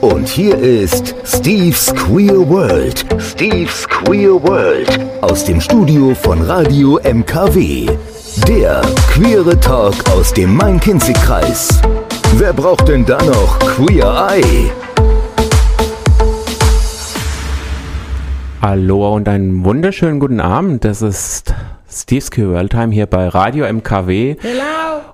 Und hier ist Steve's Queer World. Steve's Queer World. Aus dem Studio von Radio MKW. Der queere Talk aus dem Main-Kinzig-Kreis. Wer braucht denn da noch Queer Eye? Hallo und einen wunderschönen guten Abend. Das ist Steve's Queer World Time hier bei Radio MKW. Hello.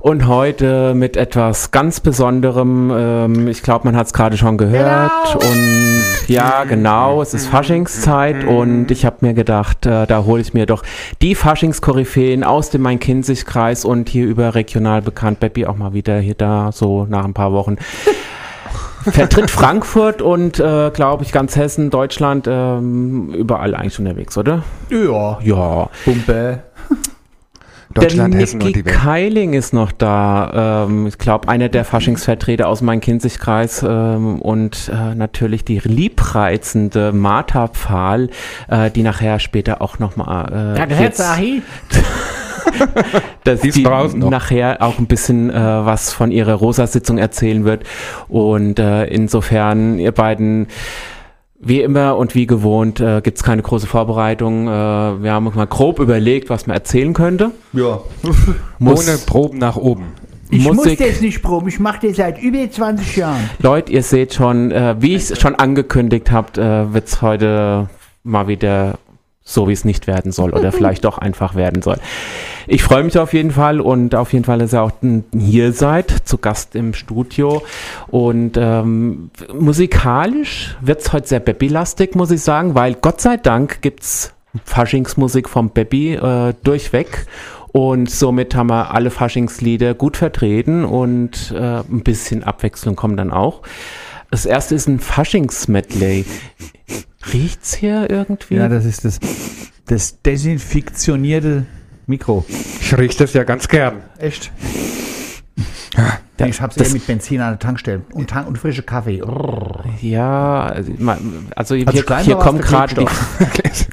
Und heute mit etwas ganz Besonderem. Ähm, ich glaube, man hat es gerade schon gehört. Genau. Und ja, genau, es ist Faschingszeit. Und ich habe mir gedacht, äh, da hole ich mir doch die Faschingskoryphäen aus dem Main-Kinzig-Kreis und hier überregional bekannt, Beppi, auch mal wieder hier da, so nach ein paar Wochen. Vertritt Frankfurt und, äh, glaube ich, ganz Hessen, Deutschland, ähm, überall eigentlich unterwegs, oder? Ja. Ja. Pumpe. Deutschland, der Hessen und Niki die Welt. Keiling ist noch da. Ähm, ich glaube, einer der Faschingsvertreter aus meinem Kinzigkreis ähm, und äh, natürlich die liebreizende Martha Pfahl, äh, die nachher später auch nochmal äh, Ahi. dass Die ist die draußen noch. nachher auch ein bisschen äh, was von ihrer Rosa-Sitzung erzählen wird. Und äh, insofern, ihr beiden, wie immer und wie gewohnt, äh, gibt es keine große Vorbereitung. Äh, wir haben uns mal grob überlegt, was man erzählen könnte. Ja. Muss, Ohne Proben nach oben. Ich Musik- muss das nicht proben. Ich mache das seit über 20 Jahren. Leute, ihr seht schon, äh, wie ich es schon angekündigt habt, äh, wird es heute mal wieder so, wie es nicht werden soll oder vielleicht doch einfach werden soll. Ich freue mich auf jeden Fall und auf jeden Fall, dass ihr auch hier seid, zu Gast im Studio. Und ähm, musikalisch wird es heute sehr Beppi-lastig, muss ich sagen, weil Gott sei Dank gibt es Faschingsmusik vom Beppi äh, durchweg. Und somit haben wir alle Faschingslieder gut vertreten und äh, ein bisschen Abwechslung kommt dann auch. Das erste ist ein Faschings-Medley. Riecht's hier irgendwie? Ja, das ist das, das desinfektionierte Mikro. Ich rieche das ja ganz gern. Echt? Ja, ich hab's das- eher mit Benzin an der Tankstelle und, Tank und frische Kaffee. Rrr. Ja, also, also hier, Also hier, kommen gerade die,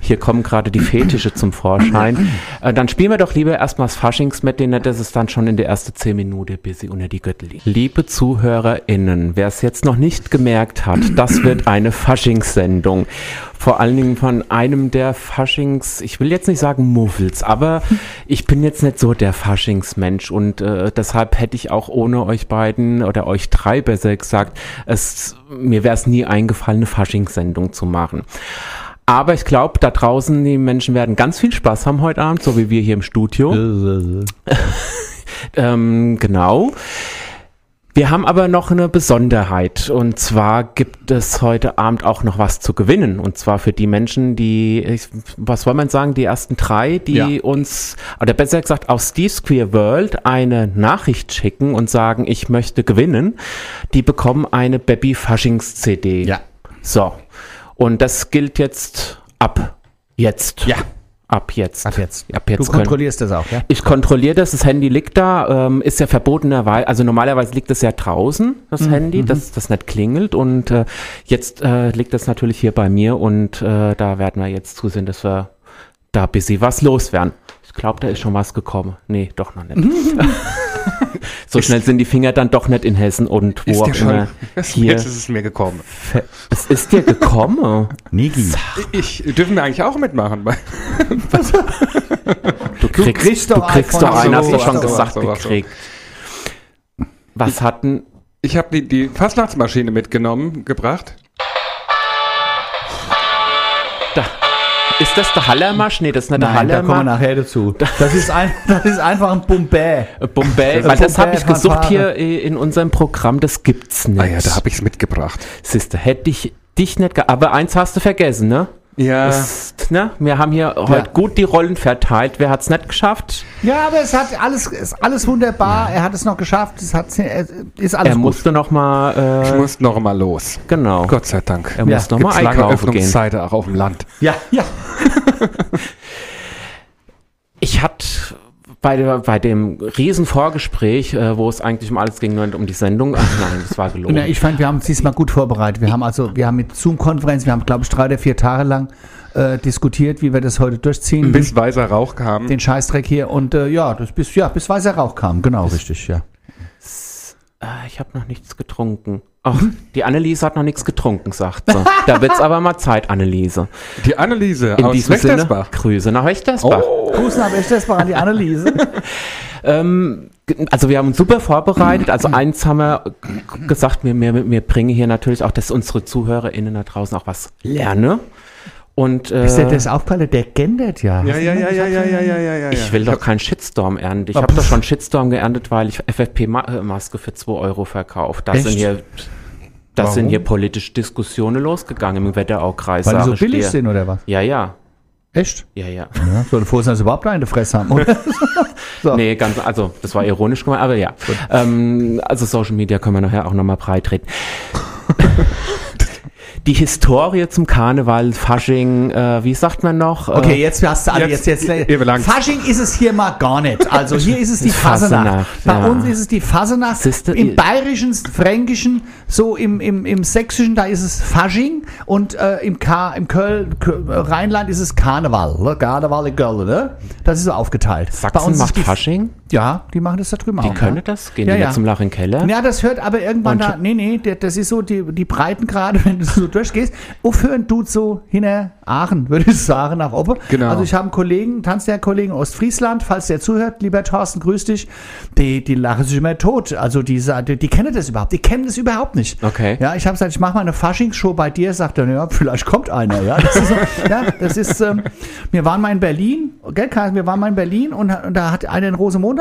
hier kommen gerade die Fetische zum Vorschein. äh, dann spielen wir doch lieber erstmal das Faschingsmedley, nicht, dass es dann schon in der ersten zehn Minute bis sie unter die Gürtel liegt. Liebe ZuhörerInnen, wer es jetzt noch nicht gemerkt hat, das wird eine Faschingssendung. Vor allen Dingen von einem der Faschings, ich will jetzt nicht sagen Muffels, aber ich bin jetzt nicht so der Faschingsmensch und äh, deshalb hätte ich auch ohne euch beiden oder euch drei besser gesagt, es, mir wäre es nie eingefallen, eine Faschingssendung zu machen. Aber ich glaube, da draußen, die Menschen werden ganz viel Spaß haben heute Abend, so wie wir hier im Studio. Ähm, genau. Wir haben aber noch eine Besonderheit und zwar gibt es heute Abend auch noch was zu gewinnen und zwar für die Menschen, die, was soll man sagen, die ersten drei, die Ja. uns, oder besser gesagt aus Steve's Queer World eine Nachricht schicken und sagen, ich möchte gewinnen, die bekommen eine Baby Faschings CD. Ja. So. Und das gilt jetzt ab jetzt. Ja. Ab jetzt. Ab jetzt. Ab jetzt Du können- kontrollierst das auch, ja? ich kontrolliere das, das Handy liegt da, ähm, ist ja verbotenerweise, also normalerweise liegt es ja draußen, das Mhm, Handy, dass das nicht klingelt und äh, jetzt äh, liegt das natürlich hier bei mir und äh, da werden wir jetzt zusehen, dass wir da bis sie was loswerden. Ich glaube, da ist schon was gekommen. Nee, doch noch nicht. so schnell sind die Finger dann doch nicht in Hessen und wo Ist auch immer. Hier, jetzt ist es mir gekommen. es ist dir gekommen. Niki. Ich, dürfen wir eigentlich auch mitmachen? Du kriegst, kriegst du doch kriegst iPhone. doch einen, hast du schon gesagt so. gekriegt. Was hatten, Ich habe die, die Fastnachtsmaschine mitgenommen, gebracht. Ist das der Hallermarsch? Nee, das ist nicht der Nein, da kommen wir nachher dazu. Das ist, ein, das ist einfach ein Bombay. Bombay, Das weil das habe ich gesucht hier äh, in unserem Programm, das gibt's nicht. Ah ja, da habe ich es mitgebracht. Siehste, hätte ich dich nicht, ge aber eins hast du vergessen, ne? Ja, Das, ne? Wir haben hier heute gut die Rollen verteilt. Wer hat's nicht geschafft? Ja, aber es hat alles, ist alles wunderbar. Er hat es noch geschafft. Es hat, es ist alles er gut. musste noch mal, ich äh, muss noch mal los. genau. Gott sei Dank. er muss noch mal Gibt's lange einkaufen gehen. Öffnungszeiten auch auf dem Land. Ja, ja. Ich hatte bei, der, bei dem riesen Vorgespräch, äh, wo es eigentlich um alles ging, um die Sendung. Ach nein, das war gelogen. Ich fand, wir haben uns diesmal gut vorbereitet. Wir haben also, wir haben mit Zoom-Konferenz, wir haben, glaube ich, drei oder vier Tage lang äh, diskutiert, wie wir das heute durchziehen. Bis weißer Rauch kam. den Scheißdreck hier und äh, ja, das bis, ja, bis weißer Rauch kam. Genau, richtig, ja. Äh, ich habe noch nichts getrunken. Ach, die Anneliese hat noch nichts getrunken, sagt sie. Da wird's aber mal Zeit, Anneliese. Die Anneliese In aus diesem Sinne. Grüße nach Wächtersbach. Gruß nach Wächtersbach an die Anneliese. Ähm, also wir haben uns super vorbereitet. Also eins haben wir gesagt, wir, wir, wir bringen hier natürlich auch, dass unsere ZuhörerInnen da draußen auch was lernen. Und äh, Ist dir das aufgefallen? Der gendert ja. Ja, ja, ja, ja, ja, ja, ja, ja, ja. ich will doch keinen Shitstorm ernten. Ich habe doch schon Shitstorm geerntet, weil ich FFP-Maske für 2 Euro verkauft. Da Echt? sind hier, da sind Warum? hier politische Diskussionen losgegangen im Wetteraukreis. Weil die so billig dir. sind oder was? Ja, ja, Echt? ja, ja. Ja, so dass sie überhaupt eine Fresse haben, oder? So. Nee, ganz, also das war ironisch gemeint, aber ja. Ähm, also Social Media können wir nachher auch nochmal breit reden. Die Historie zum Karneval, Fasching, äh, wie sagt man noch? Okay, Äh, jetzt hast du alle, jetzt, Jetzt, jetzt. Fasching ist es hier mal gar nicht. Also hier ist es die Fasenacht. Fasenacht, Bei ja. uns ist es die Fasenacht. Im Bayerischen, Fränkischen, so im, im, im Sächsischen, da ist es Fasching und äh, im, Ka im Köln, Kö- Rheinland ist es Karneval. Ne? Karneval in Köln, ne? Das ist so aufgeteilt. Bei Sachsen uns macht Fasching, Ja, die machen das da drüben die auch. können ja. das, gehen Ja, die ja. zum Lach in den Keller. Ja, das hört aber irgendwann da, nee, nee, das ist so die, die Breitengrade, wenn du so durchgehst. Aufhören tut so hinter Aachen, würde ich sagen, nach oben. Genau. Also ich habe einen Kollegen, Tanzlehrkollegen aus Ostfriesland, falls der zuhört, lieber Thorsten, grüß dich. Die, die lachen sich immer tot. Also die, die, die kennen das überhaupt, die kennen das überhaupt nicht. Okay. Ja, ich habe gesagt, ich mache mal eine Faschingsshow bei dir, sagt er, ja, vielleicht kommt einer, ja. Das ist, so, ja, das ist ähm, wir waren mal in Berlin, gell, Karl, wir waren mal in Berlin und, und da hat einer einen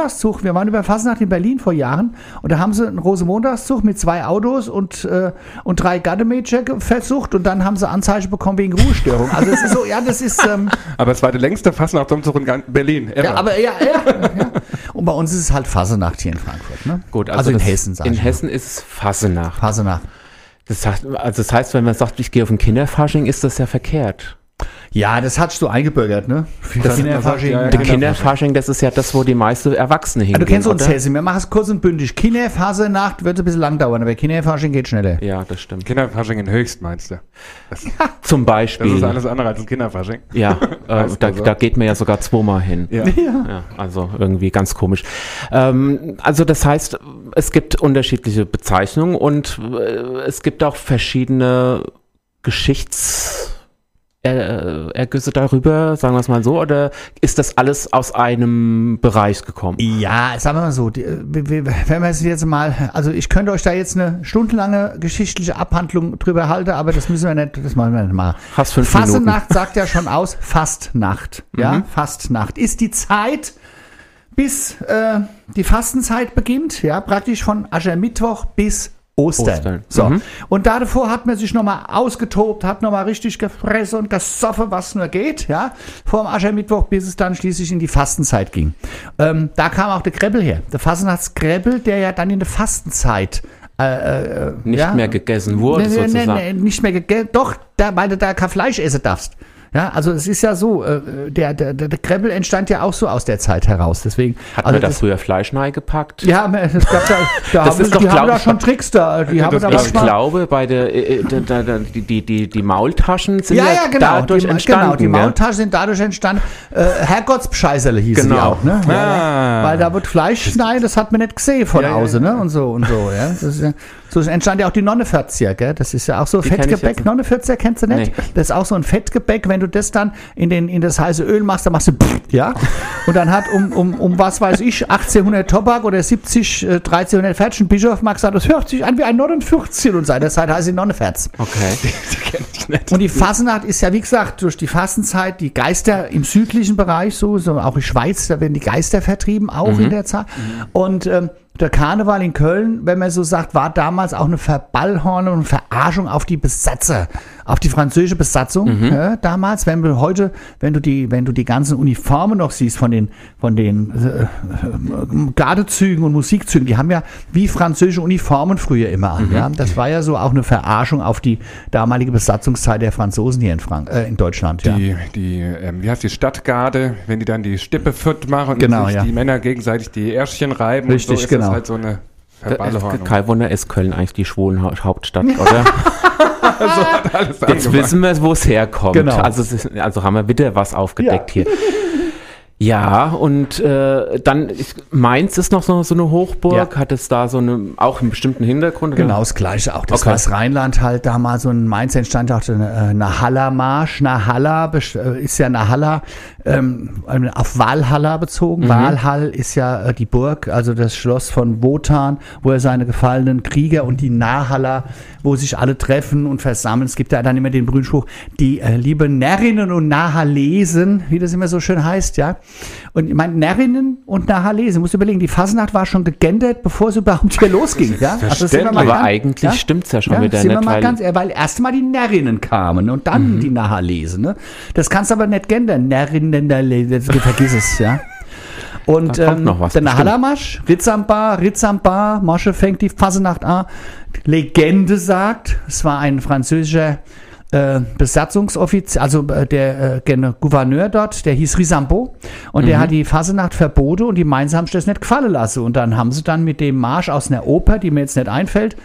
Rosenmontagszug, wir waren über Fasnacht in Berlin vor Jahren und da haben sie einen Rosenmontagszug mit zwei Autos und, äh, und drei Gardemädchen versucht und dann haben sie Anzeige bekommen wegen Ruhestörung. Also das ist so, ja, das ist, ähm, Aber es war der längste Fastnachtsumzug in Berlin. ever. ja, aber ja, ja, ja. Und bei uns ist es halt Fasenacht hier in Frankfurt, ne? Gut, also, in das- Hessen, sag In ich mal. Hessen ist es Fasenacht. Fasenacht. Das heißt, also das heißt, wenn man sagt, ich gehe auf ein Kinderfasching, ist das ja verkehrt. Ja, das hast du eingebürgert, ne? Das- Kinderfasching. ja, ja, Der Kinderfasching. Das ist ja das, wo die meisten Erwachsene Ja, hingehen. du kennst uns oder? Hessen, wir machen es kurz und bündig. Kinderfasernacht wird ein bisschen lang dauern, aber Kinderfasching geht schneller. Ja, das stimmt. Kinderfasching in Höchst, meinst du? Das, Zum das Beispiel. ist alles andere als ein Kinderfasching. Ja, äh, da, also. da geht man ja sogar zweimal hin. Ja. Ja, also irgendwie ganz komisch. Ähm, also das heißt, es gibt unterschiedliche Bezeichnungen und äh, es gibt auch verschiedene Geschichts... äh, Ergüsse darüber, sagen wir es mal so, oder ist das alles aus einem Bereich gekommen? Ja, sagen wir mal so, die, äh, wenn wir es jetzt mal, also ich könnte euch da jetzt eine stundenlange geschichtliche Abhandlung drüber halten, aber das müssen wir nicht, das machen wir nicht mal. Hast fünf Minuten. Fasenacht sagt ja schon aus, Fastnacht. Ja, Fastnacht ist die Zeit, bis äh, die Fastenzeit beginnt, ja, praktisch von Aschermittwoch bis Ostern. Ostern. So. Mhm. Und da davor hat man sich nochmal ausgetobt, hat nochmal richtig gefressen und gesoffen, was nur geht, ja, vor dem Aschermittwoch, bis es dann schließlich in die Fastenzeit ging. Ähm, da kam auch der Kreppel her, der Fastnachtskreppel, der ja dann in der Fastenzeit äh, äh, Nicht ja, mehr gegessen wurde, nee, nee, sozusagen. nee, nicht mehr gegessen. Doch, da, weil du da kein Fleisch essen darfst. Ja, also es ist ja so, äh, der, der, der Kreppel entstand ja auch so aus der Zeit heraus. Deswegen, Hat also man da das, früher Fleisch gepackt? ja, es gab da, da Das haben, ist doch, die haben glaub da ich, schon Tricks da. Die haben da Ich glaube, bei der, äh, äh, da, da, die, die, die, die Maultaschen sind ja, ja, ja, genau. dadurch die, entstanden. genau, die ja. Maultaschen sind dadurch entstanden. Äh, Herrgottsbescheißerle hießen die Genau. auch, ne? Ja, Ah. ja. Weil da wird Fleisch schneiden, das hat man nicht gesehen von Ja, ja, außen, ja. ne? Und so und so, ja. Das ist ja so entstand ja auch die Nonneförzier, gell? Das ist ja auch so Die Fettgebäck. jetzt. Nonneförzier kennst du nicht? Nee. Das ist auch so ein Fettgebäck, wenn du das dann in, den, in das heiße Öl machst, dann machst du pff, ja. Und dann hat um, um, um was weiß ich, 1800 Tobak oder 70, äh, 1300 Fetsch. Ein Bischof mag sagen, das hört sich an wie ein Nonnenfürzchen und seiner Zeit heißt sie Nonneferz. Okay. Die kenn ich nicht. Und die Fasnacht ist ja, wie gesagt, durch die Fastenzeit die Geister im südlichen Bereich, so, so auch in Schweiz, da werden die Geister vertrieben, auch in der Zeit. Und ähm, der Karneval in Köln, wenn man so sagt, war damals auch eine Verballhornung und Verarschung auf die Besatzer, auf die französische Besatzung ja, damals. Wenn du heute, wenn du die, wenn du die ganzen Uniformen noch siehst von den, von den äh, äh, Gardezügen und Musikzügen, die haben ja wie französische Uniformen früher immer an. Ja? Das war ja so auch eine Verarschung auf die damalige Besatzungszeit der Franzosen hier in, Frank äh, in Deutschland. Ja. Die, die ähm, wie heißt die Stadtgarde, wenn die dann die Stippe fütt machen Genau, und sich ja. die Männer gegenseitig die Ärschchen reiben Richtig, und so ist genau. das halt so eine Verballhornung. Kein Wunder, ist Köln eigentlich die schwulen Hau- Hauptstadt, oder? Alles Jetzt angefangen. wissen wir, wo es herkommt. Genau. Also, es ist, also haben wir wieder was aufgedeckt Ja. hier. Ja, und äh, dann ich, Mainz ist noch so, so eine Hochburg, Ja. hat es da so eine, auch einen bestimmten Hintergrund? oder? Genau das Gleiche auch. Das Okay. war das Rheinland halt damals so in Mainz entstand auch eine, eine Halla-Marsch. Nahalla äh, ist ja Nahalla ähm, auf Walhalla bezogen. Walhall ist ja äh, die Burg, also das Schloss von Wotan, wo er seine gefallenen Krieger und die Nahalla, wo sich alle treffen und versammeln. Es gibt ja dann immer den berühmten Spruch, die äh, liebe Närrinnen und Nahalesen, wie das immer so schön heißt, ja. Und ich meine, Närrinnen und Nahalesen, musst du überlegen, die Fasnacht war schon gegendert, bevor es überhaupt hier losging, ja. Also sind wir mal Aber ganz- eigentlich stimmt's ja schon wieder sind wir mal weil- ganz, weil erst mal die Närrinnen kamen und dann die Nahalesen, ne. Das kannst du aber nicht gendern, Närrinnen, vergiss es, ja. Und Da ähm, noch was, der bestimmt. Nahalamasch, Ritzamba, Ritzamba, Masche fängt die Fasenacht an. Legende sagt, es war ein französischer äh, Besatzungsoffizier, also äh, der äh, Gouverneur dort, der hieß Risambeau und Mhm. der hat die Fasenacht verboten und die Mainzer haben sich das nicht gefallen lassen und dann haben sie dann mit dem Marsch aus einer Oper, die mir jetzt nicht einfällt,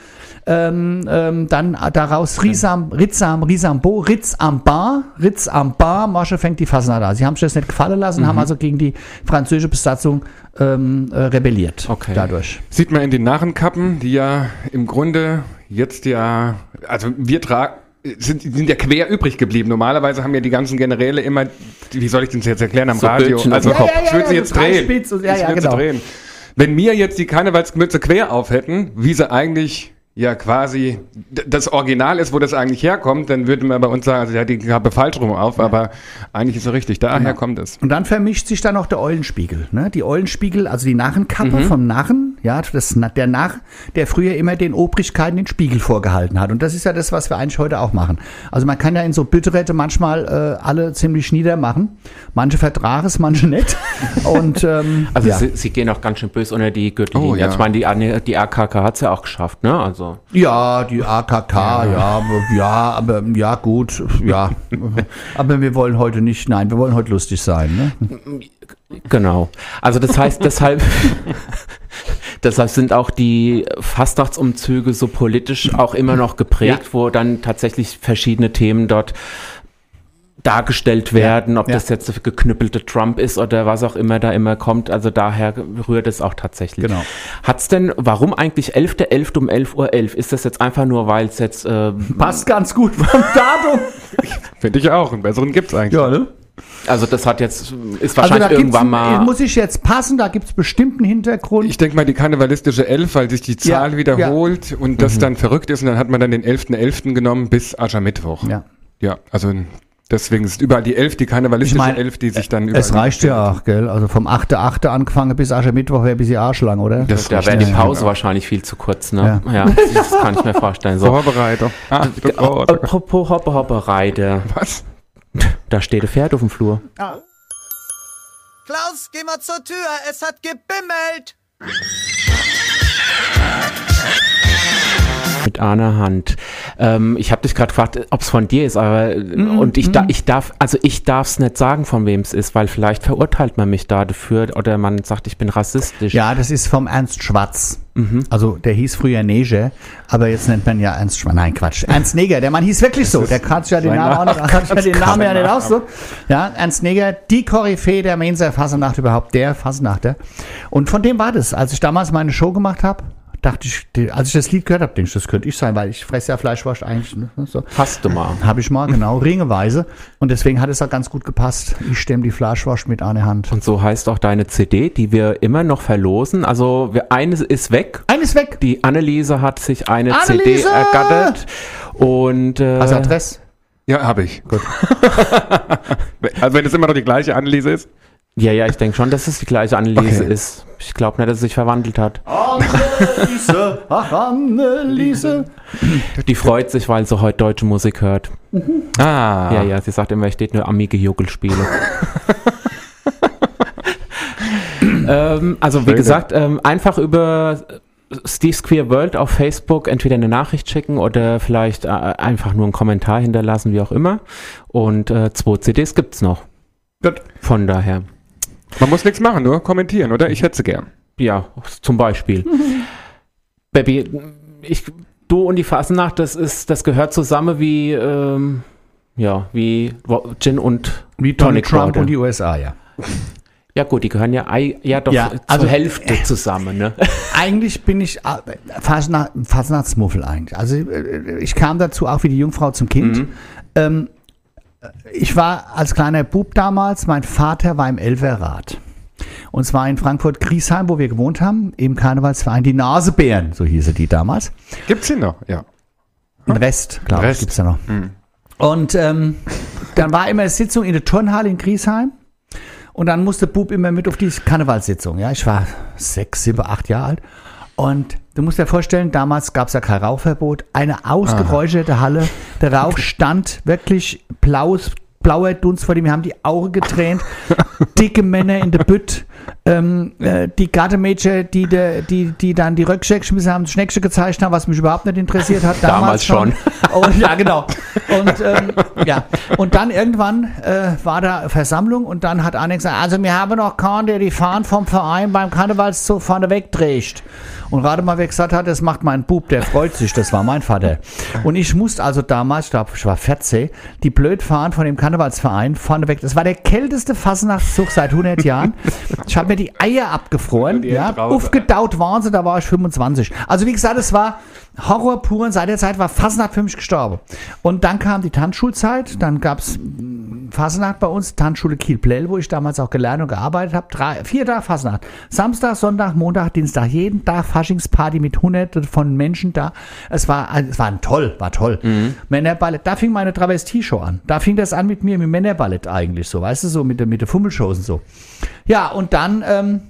ähm, ähm, dann daraus Risam, Ritzam, Risambo, Ritz am Bar, Ritz am Bar, Masche fängt die Fasenacht an. Sie haben sich das nicht gefallen lassen, Mhm. haben also gegen die französische Besatzung ähm, äh, rebelliert. Okay. Dadurch. Sieht man in den Narrenkappen, die ja im Grunde jetzt ja, also wir tragen, sind, sind ja quer übrig geblieben. Normalerweise haben ja die ganzen Generäle immer, wie soll ich das jetzt erklären am So Radio? Auf Also Kopf. Ja, ja, ich würde ja, sie ja, jetzt drehen. Und- ja, ich ja, würde genau. sie drehen. Wenn mir jetzt die Karnevalsmütze quer auf hätten, wie sie eigentlich ja quasi d- das Original ist, wo das eigentlich herkommt, dann würde man bei uns sagen, also ja, die Kappe falsch rum auf, aber eigentlich ist sie richtig. Daher Genau. kommt es. Und dann vermischt sich dann noch der Eulenspiegel. Ne? Die Eulenspiegel, also die Narrenkappe vom Narren, ja, das, der Narr, der früher immer den Obrigkeiten den Spiegel vorgehalten hat. Und das ist ja das, was wir eigentlich heute auch machen. Also man kann ja in so Bitterette manchmal äh, alle ziemlich niedermachen. Manche vertragen es, manche nicht. Und ähm, Also ja. sie, sie gehen auch ganz schön böse unter die Gürtellinie. Oh, ja. Ich meine, die, die AKK hat's ja auch geschafft, ne? Also Ja, die AKK, ja, aber, ja, aber ja, gut, ja. aber wir wollen heute nicht, nein, wir wollen heute lustig sein. Ne? Genau. Also das heißt, deshalb, deshalb sind auch die Fastnachtsumzüge so politisch auch immer noch geprägt, Ja. wo dann tatsächlich verschiedene Themen dort dargestellt werden, ob ja. das jetzt der geknüppelte Trump ist oder was auch immer da immer kommt. Also daher rührt es auch tatsächlich. Genau. Hat's denn, warum eigentlich 11.11. um 11.11 Uhr? Ist das jetzt einfach nur, weil es jetzt äh, Passt ganz gut vom Datum. Finde ich auch. Einen besseren gibt's eigentlich. Ja, ne? Also das hat jetzt, ist Also wahrscheinlich da gibt's, irgendwann mal. muss ich jetzt passen, da gibt es bestimmten Hintergrund. Ich denke mal, die karnevalistische Elf, weil sich die Zahl Ja, wiederholt und das dann verrückt ist und dann hat man dann den 11.11. genommen bis Aschermittwoch. ja. Ja, also deswegen ist überall die Elf, die karnevalistische Ich mein, Elf, die sich dann überall... Es reicht ja auch, gell? Also vom 8.8. angefangen bis Aschermittwoch wäre ein bisschen arschlang, oder? Das da wäre die ja, Pause genau. wahrscheinlich viel zu kurz, ne? Ja, das kann ich mir vorstellen. So. Vorbereitung. Ah, das Wort. Apropos Hoppe Hoppe Reide. Was? Da steht ein Pferd auf dem Flur. Klaus, geh mal zur Tür, es hat gebimmelt. Mit einer Hand. Ähm, ich habe dich gerade gefragt, ob es von dir ist, aber Mhm, und ich, da, ich darf, also ich darf es nicht sagen, von wem es ist, weil vielleicht verurteilt man mich da dafür oder man sagt, ich bin rassistisch. Ja, das ist vom Ernst Schwarz. Mhm. Also der hieß früher Neger, aber jetzt nennt man ja Ernst Schwarz. Nein, Quatsch. Ernst Neger, der Mann hieß wirklich so. Der hat ja den Namen auch nicht, hat ja den Namen ja nicht krasser ausgesucht. Ja, Ernst Neger, die Koryphäe der Mainzer Fasenacht überhaupt, der Fasenachter. Und von dem war das. Als ich damals meine Show gemacht habe, dachte ich, als ich das Lied gehört habe, denke ich, das könnte ich sein, weil ich fresse ja Fleischwurst eigentlich. Ne? So. Hast du mal. Habe ich mal, genau, ringeweise. Und deswegen hat es auch ganz gut gepasst. Ich stemme die Fleischwurst mit einer Hand. Und so heißt auch deine CD, die wir immer noch verlosen. Also wir, eine ist weg. Eines weg. Die Anneliese hat sich eine CD Anneliese! ergattert. Und äh, Also Adresse. Ja, habe ich. Gut. also wenn es immer noch die gleiche Anneliese ist. Ja, ja, ich denke schon, dass es die gleiche Anneliese Okay. ist. Ich glaube nicht, dass es sich verwandelt hat. Anneliese, ach Anneliese. Die freut sich, weil sie heute deutsche Musik hört. Ah. Ja, ja, sie sagt immer, ich steht nur Amiga Jugelspiele. ähm, also wie gesagt, ähm, einfach über Steve's Queer World auf Facebook entweder eine Nachricht schicken oder vielleicht äh, einfach nur einen Kommentar hinterlassen, wie auch immer. Und äh, zwei CDs gibt's noch. Gut. Von daher. Man muss nichts machen, nur kommentieren, oder? Ich hätte sie gern. Ja, zum Beispiel. Baby, ich, du und die Fasenacht, das ist, das gehört zusammen wie, ähm, ja, wie Gin und Wie Donald Tonic Trump Water. und die USA, ja. Ja gut, die gehören ja, ja doch Ja, zur also- Hälfte zusammen, ne? Eigentlich bin ich äh, Fasna- Fasnachtsmuffel eigentlich. Also äh, ich kam dazu auch wie die Jungfrau zum Kind. Ähm, ich war als kleiner Bub damals, mein Vater war im Elverrat. Und zwar in Frankfurt-Griesheim, wo wir gewohnt haben, im Karnevalsverein Die Nasebären, so hieße die damals. Gibt's sie noch? Ja. In Rest, glaube ich, Rest. gibt es ja noch. Und ähm, dann war immer Sitzung in der Turnhalle in Griesheim. Und dann musste Bub immer mit auf die Karnevalssitzung. Ja, ich war sechs, sieben, acht Jahre alt. Und du musst dir vorstellen, damals gab es ja kein Rauchverbot. Eine ausgeräucherte Halle. Der Rauch stand wirklich blaues, blauer Dunst vor dem. Wir haben die Augen getränt. Dicke Männer in der Bütt. Ähm, äh, die Gartemädchen, die, de, die, die dann die Röckchen geschmissen haben, Schneckchen gezeichnet haben, was mich überhaupt nicht interessiert hat. Damals schon. Und, ja, genau. Und, ähm, ja. und dann irgendwann äh, war da Versammlung und dann hat Anne gesagt, also wir haben noch keinen, der die Fahnen vom Verein beim Karnevalszug vorne wegträgt. Und gerade mal wer gesagt hat, das macht mein Bub, der freut sich, das war mein Vater. Und ich musste also damals, ich glaube, ich war 14, die Blödfahnen von dem Karnevalsverein vorne weg. Das war der kälteste Fasnachtszug seit 100 Jahren. Ich habe mir die Eier abgefroren, Die ja, aufgedaut waren sie, da war ich 25. Also wie gesagt, es war Horror pur und seit der Zeit war Fasnacht für mich gestorben. Und dann kam die Tanzschulzeit, dann gab es Fasnacht bei uns, Tanzschule Kiel-Plell, wo ich damals auch gelernt und gearbeitet habe. Drei, vier Tage Fasnacht. Samstag, Sonntag, Montag, Dienstag, jeden Tag Faschingsparty mit hunderten von Menschen da. Es war, es war toll, war toll. Männerballett, da fing meine Travestie-Show an. Da fing das an mit mir, mit Männerballett eigentlich so, weißt du, so mit, der- mit den Fummelshows und so. Ja, und dann, ähm,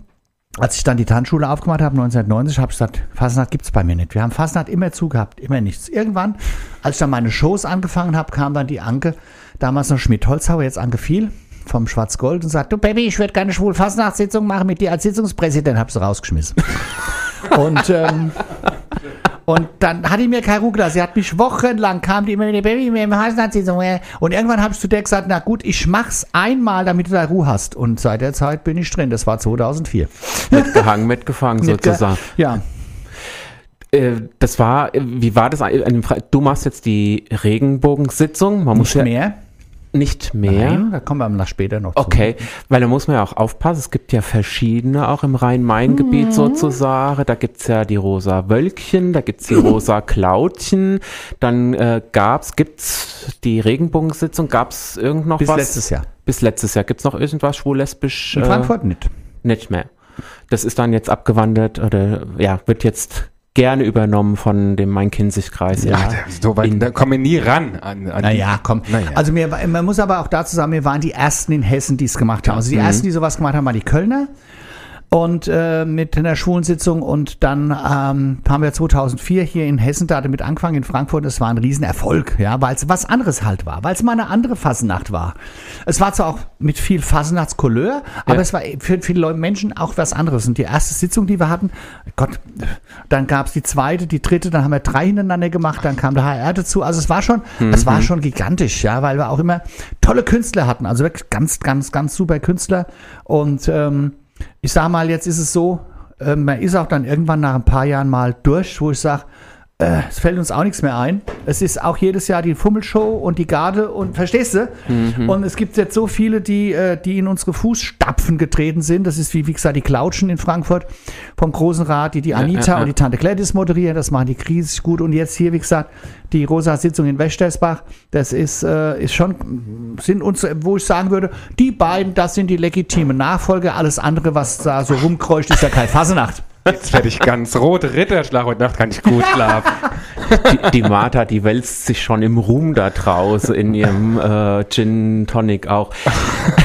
als ich dann die Tanzschule aufgemacht habe, 1990, habe ich gesagt, Fasnacht gibt's bei mir nicht. Wir haben Fasnacht immer zugehabt, immer nichts. Irgendwann, als ich dann meine Shows angefangen habe, kam dann die Anke, damals noch Schmidt-Holzhauer, jetzt Anke Viel vom Schwarz-Gold und sagt, du Baby, ich würde gerne schwul Fasnachtssitzung machen mit dir als Sitzungspräsident, hab sie rausgeschmissen. und, ähm, und dann hat die mir Ruhe gelassen. Sie hat mich wochenlang, kam die immer mit der Baby, wir haben Fasnachtssitzung. äh. Und irgendwann habe ich zu der gesagt, na gut, ich mach's einmal, damit du da Ruhe hast. Und seit der Zeit bin ich drin. Das war 2004. Mitgehangen, mitgefangen sozusagen. Ja. Äh, das war, äh, wie war das? Du machst jetzt die Regenbogensitzung. Man muss Nicht ja mehr? Nicht mehr. Nein, da kommen wir nach später noch Okay, weil da muss man ja auch aufpassen. Es gibt ja verschiedene, auch im Rhein-Main-Gebiet Mhm. sozusagen. Da gibt's ja die rosa Wölkchen, da gibt's die rosa Klautchen. Dann äh, gab's, gibt's die Regenbogensitzung. Gab's irgend noch Bis was? letztes Jahr. Bis letztes Jahr. Gibt's noch irgendwas schwul-lesbisch? zu. In Frankfurt nicht. nicht mehr. Das ist dann jetzt abgewandert oder ja, wird jetzt gerne übernommen von dem Main-Kinzig-Kreis. Ja. Ja. So weit, In- da kommen wir nie ran. An, an Naja, komm. Naja. Also mir, man muss aber auch dazu sagen, wir waren die Ersten in Hessen, die es gemacht haben. Also die Ersten, die sowas gemacht haben, waren die Kölner. Und äh, mit einer Schwulensitzung und dann ähm, haben wir 2004 hier in Hessen da damit angefangen, in Frankfurt. Es war ein Riesenerfolg, ja, weil es was anderes halt war, weil es mal eine andere Fasnacht war. Es war zwar auch mit viel Fasnachtskolleur, aber Ja. es war für viele Leute, Menschen auch was anderes. Und die erste Sitzung, die wir hatten, Gott, dann gab es die zweite, die dritte, dann haben wir drei hintereinander gemacht, dann kam der HR dazu. Also es war schon, es war schon gigantisch, ja, weil wir auch immer tolle Künstler hatten. Also wirklich ganz, ganz, ganz super Künstler. Und ähm, ich sag mal, jetzt ist es so, äh, man ist auch dann irgendwann nach ein paar Jahren mal durch, wo ich sage, äh, es fällt uns auch nichts mehr ein. Es ist auch jedes Jahr die Fummelshow und die Garde und verstehst du? Und es gibt jetzt so viele, die, äh, die in unsere Fußstapfen getreten sind. Das ist wie, wie gesagt, die Klautschen in Frankfurt vom Großen Rat, die die Anita ja, ja. und die Tante Gladys moderieren. Das machen die riesig gut. Und jetzt hier, wie gesagt, die rosa Sitzung in Westersbach. Das ist, äh, ist schon, sind uns, wo ich sagen würde, die beiden, das sind die legitimen Nachfolger. Alles andere, was da so rumkreucht, ist ja kein Fasenacht. Jetzt werde ich ganz rot. Ritterschlag heute Nacht kann ich gut schlafen. Die, die Martha, die wälzt sich schon im Ruhm da draußen in ihrem äh, Gin Tonic auch.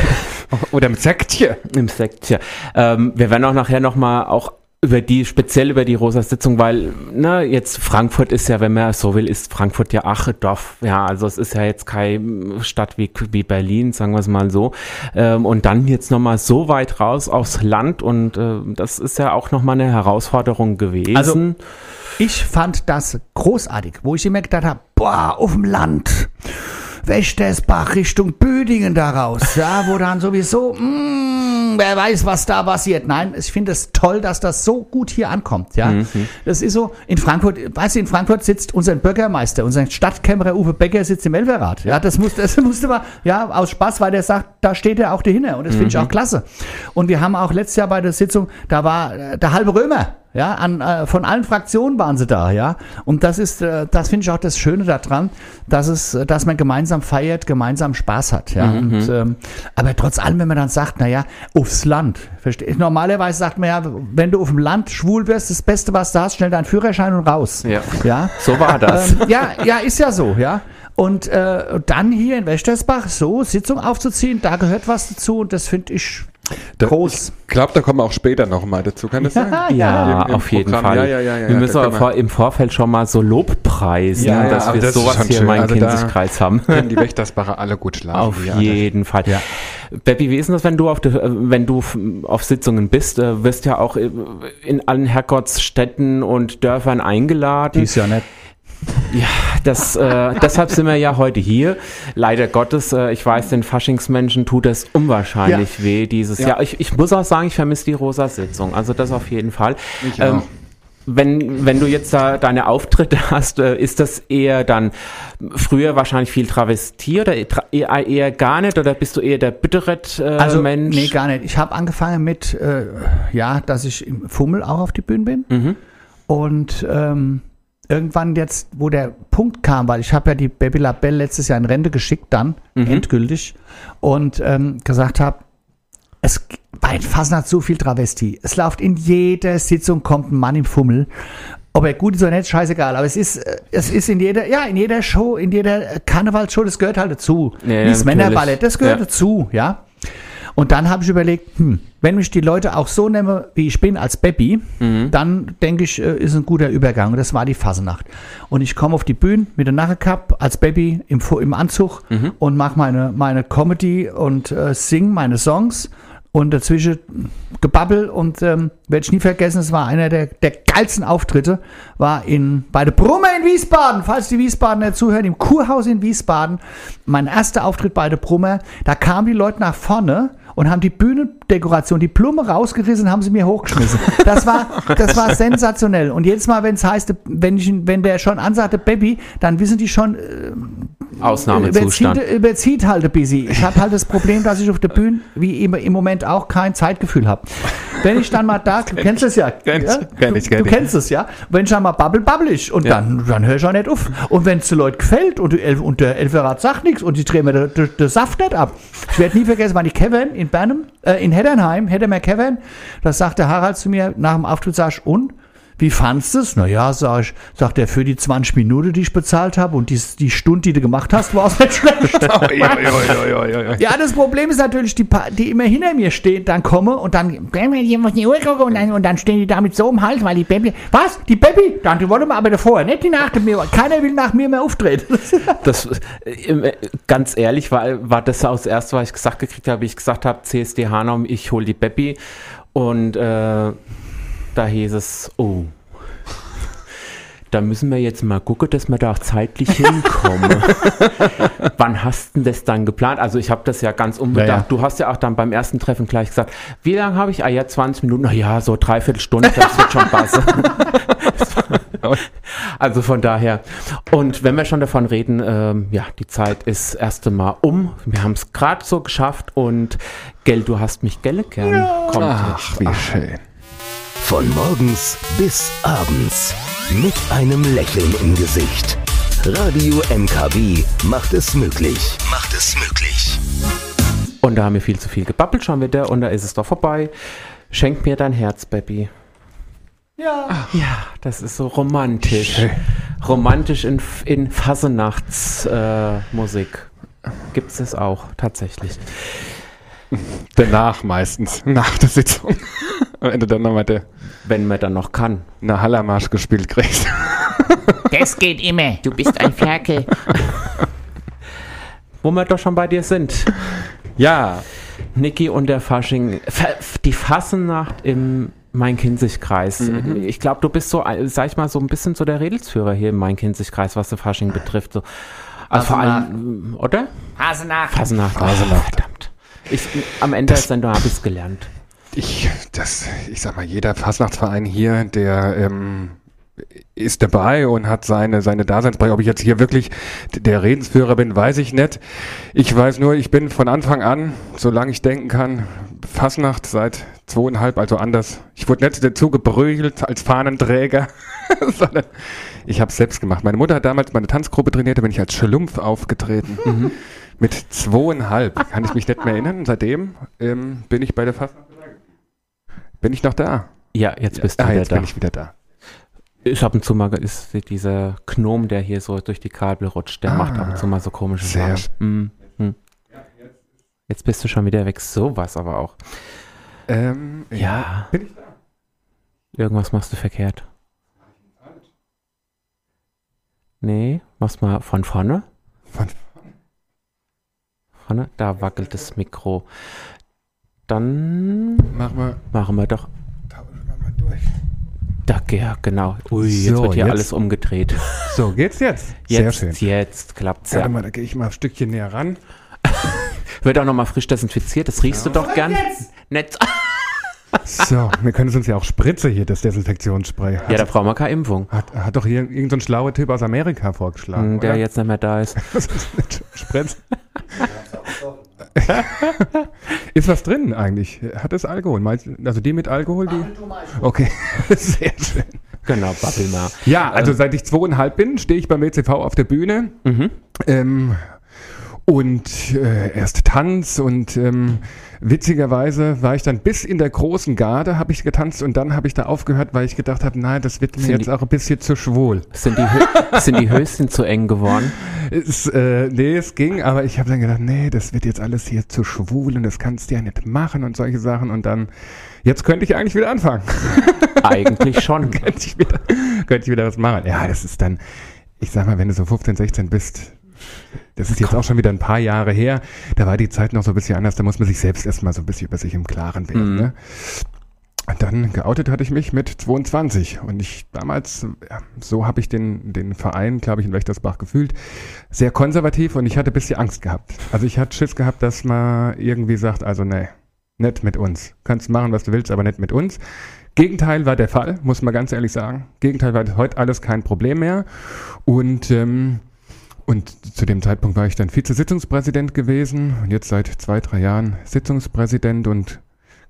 Oder mit Sektchen. Im Sekt, ja. Ähm, wir werden auch nachher nochmal auch über die, speziell über die Rosa Sitzung, weil, na, jetzt Frankfurt ist ja, wenn man so will, ist Frankfurt ja Ache Dorf. Ja, also es ist ja jetzt keine Stadt wie, wie Berlin, sagen wir es mal so. Ähm, und dann jetzt nochmal so weit raus aufs Land und äh, das ist ja auch nochmal eine Herausforderung gewesen. Also- Ich fand das großartig, wo ich immer gedacht habe, boah, auf dem Land. Westersbach Richtung Bödingen daraus, ja, wo dann sowieso, mm, wer weiß, was da passiert. Nein, ich finde es toll, dass das so gut hier ankommt. Ja, das ist so. In Frankfurt, weißt du, in Frankfurt sitzt unser Bürgermeister, unser Stadtkämmerer Uwe Becker sitzt im Elferrat. Ja, das, muss, das musste man, ja, aus Spaß, weil der sagt, da steht er auch dahinter. Und das finde ich auch klasse. Und wir haben auch letztes Jahr bei der Sitzung, da war äh, der halbe Römer. Ja, an, äh, von allen Fraktionen waren sie da, ja. Und das ist, äh, das finde ich auch das Schöne daran, dass es, äh, dass man gemeinsam feiert, gemeinsam Spaß hat, ja. Und, ähm, aber trotz allem, wenn man dann sagt, na ja, aufs Land, verstehe Normalerweise sagt man ja, wenn du auf dem Land schwul wirst, das Beste, was du hast, schnell deinen Führerschein und raus. Ja. ja. So war das. Ähm, ja, ja, ist ja so, ja. Und äh, dann hier in Westersbach so Sitzung aufzuziehen, da gehört was dazu und das finde ich Da- groß. Ich glaube, da kommen wir auch später noch mal dazu. Kann das sein? Ja, Im- im auf jeden Programm. Fall. Ja, ja, ja, ja, wir ja, müssen aber vor, im Vorfeld schon mal so Lobpreisen, Ja, ja, dass wir das sowas hier schön. im Also da- Main-Kinzig-Kreis haben. Können die Wächtersbacher alle gut schlafen. Auf die alle. jeden Fall. Ja. Beppi, wie ist denn das, wenn du auf, äh, wenn du auf Sitzungen bist? Äh, wirst ja auch äh, in allen Herrgottsstädten und Dörfern eingeladen. Ist ja nicht. Ja, das, äh, deshalb sind wir ja heute hier. Leider Gottes, äh, ich weiß, den Faschingsmenschen tut es unwahrscheinlich weh dieses Ja. Jahr. Ich, ich muss auch sagen, ich vermisse die Rosa-Sitzung. Also das auf jeden Fall. Ich auch. wenn, wenn du jetzt da deine Auftritte hast, äh, ist das eher dann früher wahrscheinlich viel Travestie oder tra- eher, eher gar nicht? Oder bist du eher der bittere äh, Also, Mensch? nee, gar nicht. Ich habe angefangen mit, äh, ja, dass ich im Fummel auch auf die Bühne bin. Mhm. Und ähm, irgendwann jetzt, wo der Punkt kam, weil ich habe ja die Baby Labelle letztes Jahr in Rente geschickt dann, Mhm. endgültig, und ähm, gesagt habe, es bei Fasnacht so viel Travestie. Es läuft in jeder Sitzung kommt ein Mann im Fummel. Ob er gut ist oder nicht, scheißegal. Aber es ist, äh, es ist in jeder, ja, in jeder Show, in jeder Karnevalsshow, das gehört halt dazu. Ja, ja. Männerballett, das gehört Ja. dazu, ja. Und dann habe ich überlegt, hm, wenn mich die Leute auch so nehmen, wie ich bin, als Baby, Mhm. dann denke ich, äh, ist ein guter Übergang. Und das war die Fasenacht. Und ich komme auf die Bühne mit der Narrenkapp als Baby im, im Anzug Mhm. und mache meine, meine Comedy und äh, sing meine Songs. Und dazwischen gebabbel und ähm, werde ich nie vergessen, es war einer der, der geilsten Auftritte, war in, bei der Brumme in Wiesbaden, falls die Wiesbadener zuhören, im Kurhaus in Wiesbaden. Mein erster Auftritt bei der Brumme, da kamen die Leute nach vorne und haben die Bühnendekoration, die Blume rausgerissen, haben sie mir hochgeschmissen. Das war, das war sensationell. Und jedes Mal, wenn es heißt, wenn, ich, wenn der schon ansagte Baby, dann wissen die schon, äh, Ausnahmezustand. Überzieht, überzieht halt ein bisschen. Ich habe halt das Problem, dass ich auf der Bühne, wie immer im Moment auch, kein Zeitgefühl habe. Wenn ich dann mal da, du kennst es ja. Kenn ich, ja? kenn ich, du, kenn du ich. kennst es, ja. Wenn ich dann mal babbel, babbel ich. Und Ja. dann, dann höre ich auch nicht auf. Und wenn es den Leuten gefällt und, die Elf, und der Elferrat sagt nichts und die drehen mir den Saft nicht ab. Ich werde nie vergessen, war die Kevin in Bernham, äh, in Heddernheim, Heddermer Kevin, da sagte Harald zu mir nach dem ich, und? Wie fandst du es? Naja, sag ich, sagt er, für die 20 Minuten, die ich bezahlt habe und die, die Stunde, die du gemacht hast, war es nicht schlecht. Ja, das Problem ist natürlich, die, die immer hinter mir stehen, dann komme und dann, ich muss die Uhr gucken und dann, und dann stehen die damit so im Hals, weil die Baby, was? Die Baby? Dann, die wollen wir aber davor, nicht die nach mir. Keiner will nach mir mehr auftreten. Das, äh, äh, ganz ehrlich, war, war das auch das Erste, was ich gesagt gekriegt habe, wie ich gesagt habe, CSD Hanau, ich hole die Beppi. Und äh, da hieß es, oh, da müssen wir jetzt mal gucken, dass wir da auch zeitlich hinkommen. Wann hast du denn das dann geplant? Also ich habe das ja ganz unbedacht. Ja, ja. Du hast ja auch dann beim ersten Treffen gleich gesagt, wie lange habe ich? Ah ja, 20 Minuten. Na ja, so dreiviertel Stunde, das wird schon passen. Also von daher. Und wenn wir schon davon reden, ähm, ja, die Zeit ist erst einmal um. Wir haben es gerade so geschafft und Gell, du hast mich gelle gern. Kommt Ach, wie schön. Von morgens bis abends. Mit einem Lächeln im Gesicht. Radio MKW macht es möglich. Macht es möglich. Und da haben wir viel zu viel gebabbelt schon wieder und da ist es doch vorbei. Schenk mir dein Herz, Baby. Ja. Ja, das ist so romantisch. Schön. Romantisch in, in Fasenachtsmusik. Äh, Musik. Gibt es das auch tatsächlich. Danach meistens, nach der Sitzung. Wenn du dann nochmal der, Wenn man dann noch kann. eine Hallermarsch gespielt kriegst. Das geht immer. Du bist ein Ferkel. Wo wir doch schon bei dir sind. Ja, Niki und der Fasching, Fa- die Fassennacht im Main-Kinzig-Kreis. Ich glaube, du bist so, sag ich mal, so ein bisschen so der Redelsführer hier im Main-Kinzig-Kreis, was der Fasching betrifft. So. Also vor allem, oder? Hasenacht. Fassennacht. Fassenacht. Verdammt. Ich, am Ende ist dann, da habe ich es gelernt. Ich, das, ich sag mal, jeder Fastnachtsverein hier, der ähm, ist dabei und hat seine, seine Daseinsberechtigung. Ob ich jetzt hier wirklich der Redensführer bin, weiß ich nicht. Ich weiß nur, ich bin von Anfang an, solange ich denken kann, Fasnacht seit zweieinhalb, also anders. Ich wurde nicht dazu gebrüllt als Fahnenträger, sondern ich habe es selbst gemacht. Meine Mutter hat damals meine Tanzgruppe trainiert, da bin ich als Schlumpf aufgetreten. Mhm. Mit zweieinhalb. Kann ich mich nicht mehr erinnern. Seitdem ähm, bin ich bei der Fasnacht. Bin ich noch da? Ja, jetzt bist du ah, wieder jetzt da. bin ich wieder da. Ich ab und zu mal ist dieser Gnom, der hier so durch die Kabel rutscht, der macht ab und zu mal so komische Sachen. Mm. Jetzt bist du schon wieder weg. Sowas aber auch. Ähm, Ja. Bin ich Irgendwas machst du verkehrt. Nee, mach's mal von vorne. Von Vorne, da wackelt das Mikro. Dann machen wir doch. tauschen wir mal durch. Da, ja, genau. Ui, jetzt So, wird hier jetzt- alles umgedreht. So, geht's jetzt? Sehr Jetzt, schön. jetzt klappt's Warte ja. mal, da gehe ich mal ein Stückchen näher ran. Wird auch nochmal frisch desinfiziert. Das riechst du doch gern. Nett. So, wir können es uns ja auch Spritze hier, das Desinfektionsspray. Hat, Ja, da brauchen wir keine Impfung. hat, hat doch hier irgendein so ein schlauer Typ aus Amerika vorgeschlagen. Hm, Der oder? jetzt nicht mehr da ist. Spritz. Ist was drin eigentlich? Hat es Alkohol? Meinst Also die mit Alkohol? Die? Okay, sehr schön. Genau, babbel mal. Ja, also seit ich zweieinhalb bin, stehe ich beim WCV auf der Bühne. Mhm. Ähm, und äh, erst Tanz und ähm, witzigerweise war ich dann bis in der großen Garde, habe ich getanzt und dann habe ich da aufgehört, weil ich gedacht habe, nein, das wird mir Sind jetzt die- auch ein bisschen zu schwul. Sind die, sind die Höschen zu eng geworden? Es, äh, nee, es ging, aber ich habe dann gedacht, nee, das wird jetzt alles hier zu schwul und das kannst du ja nicht machen und solche Sachen und dann, jetzt könnte ich eigentlich wieder anfangen. Eigentlich schon. könnte ich wieder, könnte ich wieder was machen. Ja, das ist dann, ich sag mal, wenn du so 15, 16 bist, das ist jetzt auch schon wieder ein paar Jahre her, da war die Zeit noch so ein bisschen anders, da muss man sich selbst erstmal so ein bisschen über sich im Klaren werden. Mhm. Ne? Und dann geoutet hatte ich mich mit 22 und ich damals, ja, so habe ich den, den Verein, glaube ich, in Wächtersbach gefühlt, sehr konservativ und ich hatte ein bisschen Angst gehabt. Also ich hatte Schiss gehabt, dass man irgendwie sagt, also nee, nicht mit uns. Kannst machen, was du willst, aber nicht mit uns. Gegenteil war der Fall, muss man ganz ehrlich sagen. Gegenteil war heute alles kein Problem mehr. Und, ähm, und zu dem Zeitpunkt war ich dann Vizesitzungspräsident gewesen und jetzt seit zwei, drei Jahren Sitzungspräsident und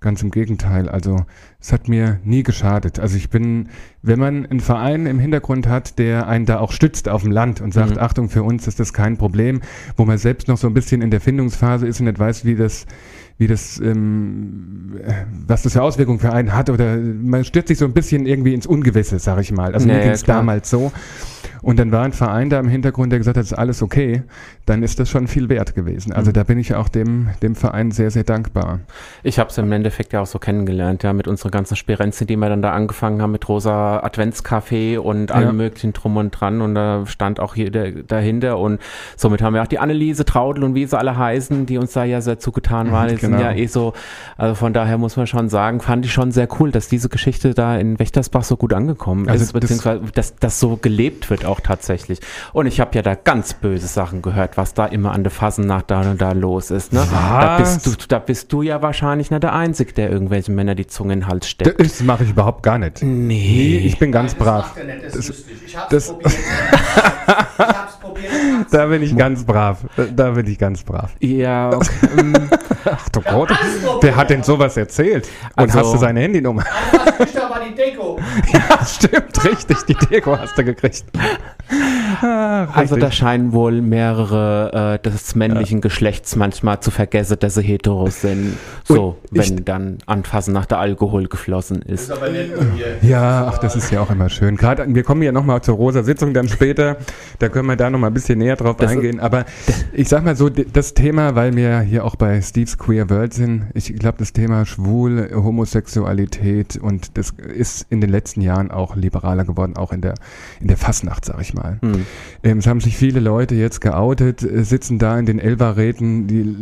ganz im Gegenteil. Also es hat mir nie geschadet. Also ich bin, wenn man einen Verein im Hintergrund hat, der einen da auch stützt auf dem Land und sagt, Mhm. Achtung, für uns ist das kein Problem, wo man selbst noch so ein bisschen in der Findungsphase ist und nicht weiß, wie das wie das, ähm, äh, was das für Auswirkungen für einen hat oder man stürzt sich so ein bisschen irgendwie ins Ungewisse, sag ich mal. Also Ja, mir ging es damals so. Und dann war ein Verein da im Hintergrund, der gesagt hat, es ist alles okay, dann ist das schon viel wert gewesen. Also Mhm. da bin ich auch dem, dem Verein sehr, sehr dankbar. Ich habe es im Endeffekt ja auch so kennengelernt, ja, mit unseren ganzen Spirenzen, die wir dann da angefangen haben, mit rosa Adventscafé und Ja. allem möglichen drum und dran und da stand auch hier der, dahinter und somit haben wir auch die Anneliese Traudel und wie sie alle heißen, die uns da ja sehr zugetan waren, die Genau. sind ja eh so, also von daher muss man schon sagen, fand ich schon sehr cool, dass diese Geschichte da in Wächtersbach so gut angekommen Also ist, das- beziehungsweise dass das so gelebt wird auch tatsächlich. Und ich habe ja da ganz böse Sachen gehört, was da immer an der Fasnacht da und da los ist. Ne? Da, bist du, da bist du ja wahrscheinlich nicht der Einzige, der irgendwelchen Männer die Zunge in den Hals steckt. Das mache ich überhaupt gar nicht. Nee, ich bin ganz brav. Das, ist lustig. Ich hab's das- probiert. ich hab's probiert. Da bin ich ganz brav. Da bin ich ganz brav. Ja, okay. Ach du Gott, wer hat denn sowas erzählt? Und Also- hast du seine Handynummer? Was kriegt aber die Deko? Ja, stimmt, richtig. Die Deko hast du gekriegt. Ah, also da scheinen wohl mehrere äh, des männlichen Geschlechts manchmal zu vergessen, dass sie heteros sind. So, Und ich- wenn dann anfassen nach der Alkohol geflossen ist. aber nicht nur hier. Ja, ach, das ist ja auch immer schön. Gerade, wir kommen ja nochmal zur rosa Sitzung dann später. Da können wir da nochmal ein bisschen näher drauf Das- eingehen. Aber ich sag mal so, das Thema, weil wir hier auch bei Steve's Queer World sind, ich glaube, das Thema Schwul, Homosexualität und das ist in den letzten Jahren auch liberaler geworden, auch in der, in der Fastnacht, sag ich mal. Hm. Ähm, es haben sich viele Leute jetzt geoutet, äh, sitzen da in den Elva-Räten, die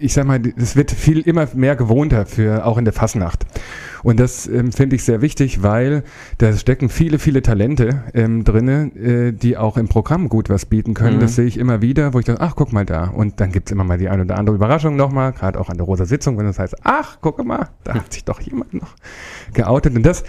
ich sag mal, es wird viel immer mehr gewohnter für auch in der Fasnacht. Und das ähm, finde ich sehr wichtig, weil da stecken viele, viele Talente ähm, drinne, äh, die auch im Programm gut was bieten können. Mhm. Das sehe ich immer wieder, wo ich denke, ach, guck mal da. Und dann gibt's immer mal die eine oder andere Überraschung nochmal, gerade auch an der Rosa Sitzung, wenn das heißt, ach, guck mal, da hat sich doch jemand noch geoutet. Und das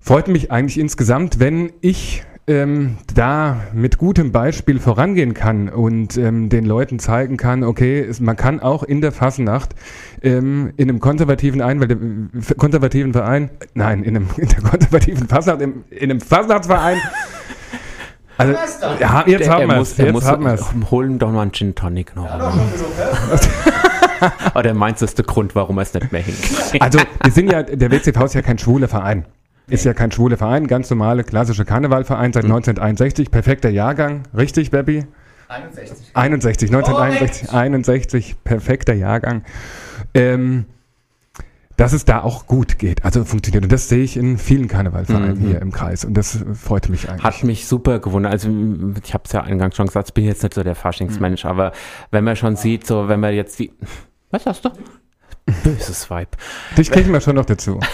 freut mich eigentlich insgesamt, wenn ich ähm, da mit gutem Beispiel vorangehen kann und ähm, den Leuten zeigen kann, okay, es, man kann auch in der Fasnacht ähm, in einem konservativen Ein, weil der, äh, konservativen Verein, nein, in einem in der konservativen Fasnacht, im, in einem Fasnachtsverein. Also, ja, jetzt Der- haben er wir muss, es. er Jetzt muss haben wir es. holen doch mal einen Gin Tonic noch. Oder meinst du, das ist der Grund, warum er es nicht mehr hinkriegt? Also, wir sind ja, der WCV ist ja kein schwuler Verein. Ist ja kein schwuler Verein, ganz normale klassische Karnevalverein seit 1961, perfekter Jahrgang, richtig, Baby? 61. 61, 1961, 61, perfekter Jahrgang. Ähm, dass es da auch gut geht, also funktioniert. Und das sehe ich in vielen Karnevalvereinen Mhm. hier im Kreis. Und das freut mich eigentlich. Hat mich super gewundert. Also ich habe es ja eingangs schon gesagt, ich bin jetzt nicht so der Faschingsmensch, aber wenn man schon sieht, so wenn man jetzt die... Was hast du? Böses Vibe. Dich kriegen wir schon noch dazu.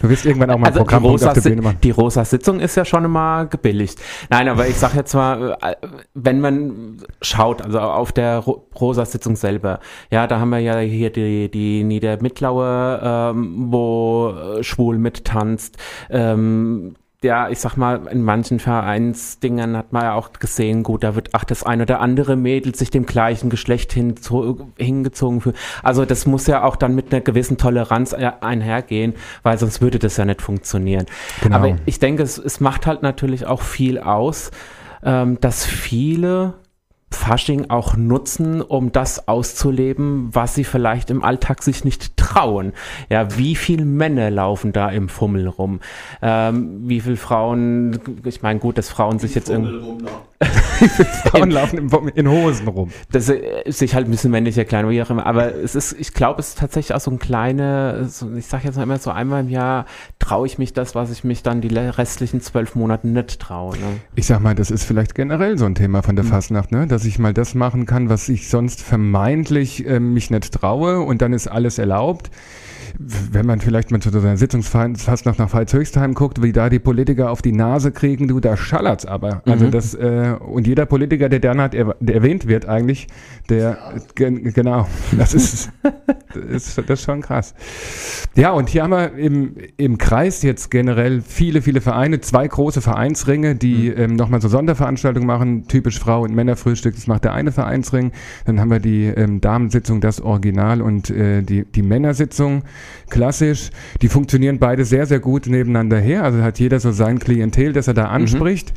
Du wirst irgendwann auch mal ein Also die Programm auf rosa, der Bühne machen. die rosa Sitzung ist ja schon immer gebilligt. Nein, aber ich sag jetzt mal, äh, wenn man schaut, also auf der Ro rosa Sitzung selber, ja, da haben wir ja hier die, die Niedermittlaue, ähm, wo äh, schwul mittanzt. Ähm, ja, ich sag mal, in manchen Vereinsdingern hat man ja auch gesehen, gut, da wird ach das ein oder andere Mädel sich dem gleichen Geschlecht hingezogen fühlen. Also das muss ja auch dann mit einer gewissen Toleranz äh, einhergehen, weil sonst würde das ja nicht funktionieren. Genau. Aber ich denke, es, es macht halt natürlich auch viel aus, ähm, dass viele Fasching auch nutzen, um das auszuleben, was sie vielleicht im Alltag sich nicht trauen. Ja, wie viele Männer laufen da im Fummel rum? Ähm, wie viele Frauen, ich meine, gut, dass Frauen sich jetzt irgendwie Frauen laufen im, in Hosen rum. dass sie äh, sich halt ein bisschen männlicher klein, wie auch immer. Aber es ist, ich glaube, es ist tatsächlich auch so ein kleine, so, ich sage jetzt mal immer so einmal im Jahr traue ich mich das, was ich mich dann die restlichen zwölf Monate nicht traue. Ne? Ich sag mal, das ist vielleicht generell so ein Thema von der Mhm. Fastnacht, ne? dass ich mal das machen kann, was ich sonst vermeintlich ähm, mich nicht traue und dann ist alles erlaubt. Wenn man vielleicht mal zu so einer Sitzungsfastnacht nach Veitshöchstheim guckt, wie da die Politiker auf die Nase kriegen, du, da schallert's aber. Also Mhm. das, äh, und jeder Politiker, der dann hat, er, der erwähnt wird eigentlich, der, gen, genau, das ist, das ist, das ist schon krass. Ja, und hier haben wir im, im Kreis jetzt generell viele, viele Vereine, zwei große Vereinsringe, die ähm, nochmal so Sonderveranstaltungen machen, typisch Frau- und Männerfrühstück, das macht der eine Vereinsring. Dann haben wir die ähm, Damensitzung, das Original und äh, die, die Männersitzung, klassisch. Die funktionieren beide sehr, sehr gut nebeneinander her. Also hat jeder so sein Klientel, das er da anspricht.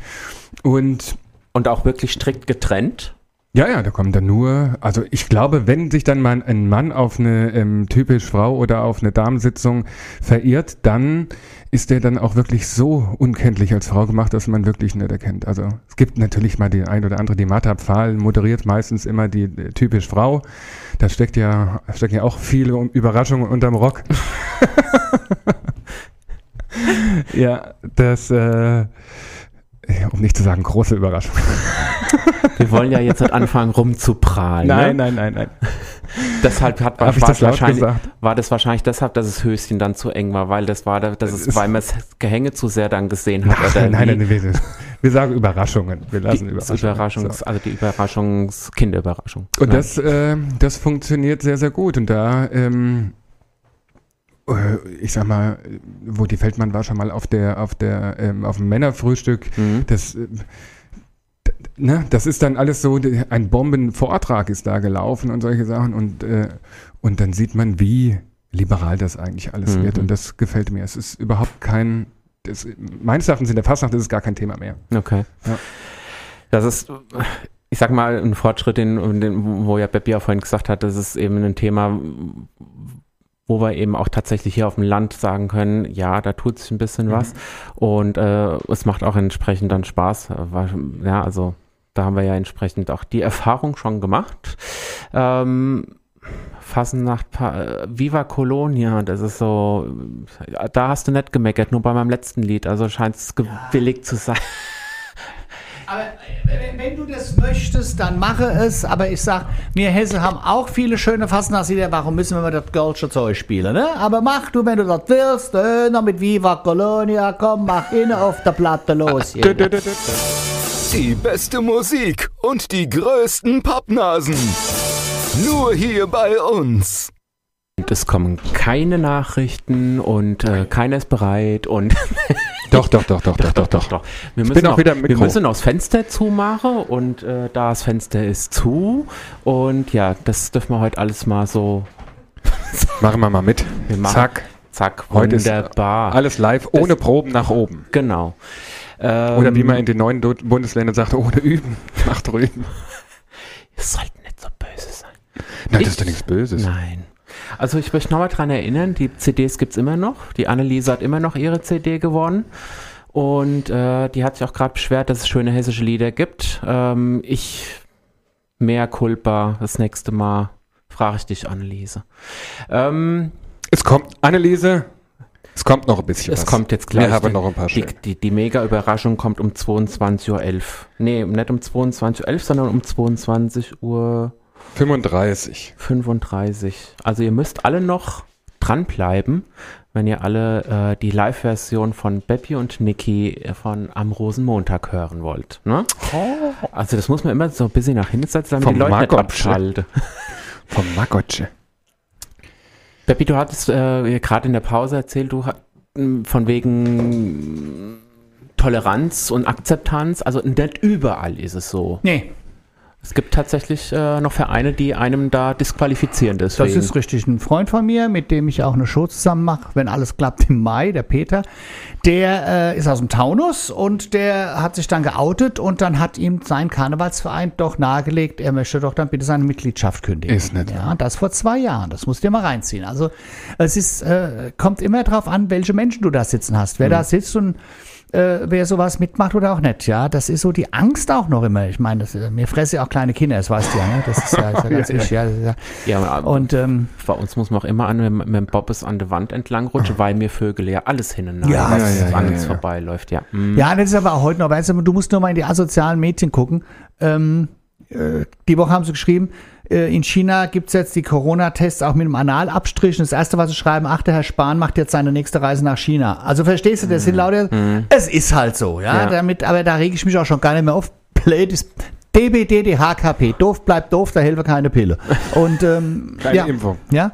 Und Und auch wirklich strikt getrennt. Ja, ja, da kommen dann nur, also ich glaube, wenn sich dann mal ein Mann auf eine ähm, typisch Frau oder auf eine Damensitzung verirrt, dann ist der dann auch wirklich so unkenntlich als Frau gemacht, dass man wirklich nicht erkennt. Also es gibt natürlich mal die ein oder andere, die Martha Pfahl moderiert meistens immer die äh, typisch Frau. Da steckt ja, stecken ja auch viele Überraschungen unterm Rock. ja, das, äh, um nicht zu sagen, große Überraschung. Wir wollen ja jetzt nicht anfangen rumzuprahlen. Nein, ne? nein, nein, nein. Deshalb hat, war das es wahrscheinlich, war das wahrscheinlich deshalb, dass das Höschen dann zu eng war, weil das war, da- dass es, ist- weil man das Gehänge zu sehr dann gesehen hat. Ach, nein, nein, nein, wir, wir sagen Überraschungen. Wir lassen die Überraschungen. Überraschungs, So. also die Überraschungs, Kinderüberraschung. Und Nein. das, äh, das funktioniert sehr, sehr gut. Und da, ähm, äh, ich sag mal, wo die Feldmann war schon mal auf der, auf der, ähm, auf dem Männerfrühstück. Mhm. Das, äh, ne, das ist dann alles so, ein Bombenvortrag ist da gelaufen und solche Sachen. Und, äh, und dann sieht man, wie liberal das eigentlich alles Mhm. wird. Und das gefällt mir. Es ist überhaupt kein, das, meines Erachtens in der Fastnacht ist es gar kein Thema mehr. Okay. Ja. Das ist, ich sag mal, ein Fortschritt, den, den, wo ja Beppi ja vorhin gesagt hat, das ist eben ein Thema, wo wir eben auch tatsächlich hier auf dem Land sagen können, ja, da tut sich ein bisschen was und äh, es macht auch entsprechend dann Spaß. Äh, Ja, also da haben wir ja entsprechend auch die Erfahrung schon gemacht. Ähm, Fasnacht, Pa- äh, Viva Colonia, das ist so, äh, da hast du nicht gemeckert, nur bei meinem letzten Lied, also scheint es gewilligt zu sein. Aber äh, wenn du das möchtest, dann mache es. Aber ich sag, wir Hesse haben auch viele schöne Fastnachtslieder. Warum müssen wir mal das Girlsche Zeug spielen, ne? Aber mach du, wenn du das willst, Döner mit Viva Colonia, komm, mach ihn auf der Platte los. hier. Die beste Musik und die größten Pappnasen. Nur hier bei uns. Und es kommen keine Nachrichten und äh, keiner ist bereit und Doch, doch, doch, doch, doch, doch, doch. doch. Wir müssen, bin auch noch, wieder wir müssen noch das Fenster zumachen und äh, da das Fenster ist zu und ja, das dürfen wir heute alles mal so Machen wir mal mit. wir machen. Zack. Zack, Heute ist wunderbar. alles live, ohne Proben nach oben. Genau. Ähm, Oder wie man in den neuen Du- Bundesländern sagt, ohne Üben, nach drüben. Ihr sollt nicht so böse sein. Nein, Ich- das ist doch nichts Böses. Nein. Also ich möchte nochmal dran erinnern, die CDs gibt es immer noch. Die Anneliese hat immer noch ihre CD gewonnen. Und äh, die hat sich auch gerade beschwert, dass es schöne hessische Lieder gibt. Ähm, ich, mehr Culpa, das nächste Mal frage ich dich, Anneliese. Ähm, Es kommt, Anneliese, es kommt noch ein bisschen es was. kommt jetzt gleich. Wir haben noch ein paar die, die, die Mega-Überraschung kommt um 22.11 Uhr. Nee, nicht um 22.11 Uhr, sondern um 22 Uhr 35. 35. Also ihr müsst alle noch dranbleiben, wenn ihr alle äh, die Live-Version von Beppi und Niki von Am Rosenmontag hören wollt. Ne? Also das muss man immer so ein bisschen nach hinten setzen, damit Vom die Leute nicht Margot. abschalten. Vom Magotsche. Beppi, du hattest äh, gerade in der Pause erzählt, du hat, von wegen Toleranz und Akzeptanz, also nicht überall ist es so. Nee, Es gibt tatsächlich äh, noch Vereine, die einem da disqualifizieren deswegen. das ist richtig. Ein Freund von mir, mit dem ich auch eine Show zusammen mache, wenn alles klappt im Mai, der Peter, der äh, ist aus dem Taunus und der hat sich dann geoutet und dann hat ihm sein Karnevalsverein doch nahegelegt, er möchte doch dann bitte seine Mitgliedschaft kündigen. Ist nicht Ja, das vor zwei Jahren. Das musst du dir mal reinziehen. Also es ist, äh, kommt immer drauf an, welche Menschen du da sitzen hast. Wer da sitzt und äh, wer sowas mitmacht oder auch nicht, ja, das ist so die Angst auch noch immer. Ich meine, das, äh, mir fresse ja auch kleine Kinder, das weißt du ja, ne? Das ist ja, ist ja ganz wichtig. Ja, ja. ja, aber Und ähm, Bei uns muss man auch immer an, wenn mit dem Bobbes an der Wand entlang rutscht, weil mir Vögel ja alles hin und Ja, was ja, ja, ja, an uns ja. vorbeiläuft, ja. Mm. Ja, das ist aber auch heute noch, weißt du, du musst nur mal in die asozialen Mädchen gucken. Ähm, äh, die Woche haben sie geschrieben, äh, in China gibt es jetzt die Corona-Tests auch mit einem Analabstrich. Und das Erste, was sie schreiben, ach, der Herr Spahn macht jetzt seine nächste Reise nach China. Also verstehst du, das sind lauter, es ist halt so, ja, Ja. damit, aber da rege ich mich auch schon gar nicht mehr auf. Blöd ist DBD, DHKP, doof bleibt doof, da helfe keine Pille. Und ähm, Keine ja, Impfung. ja.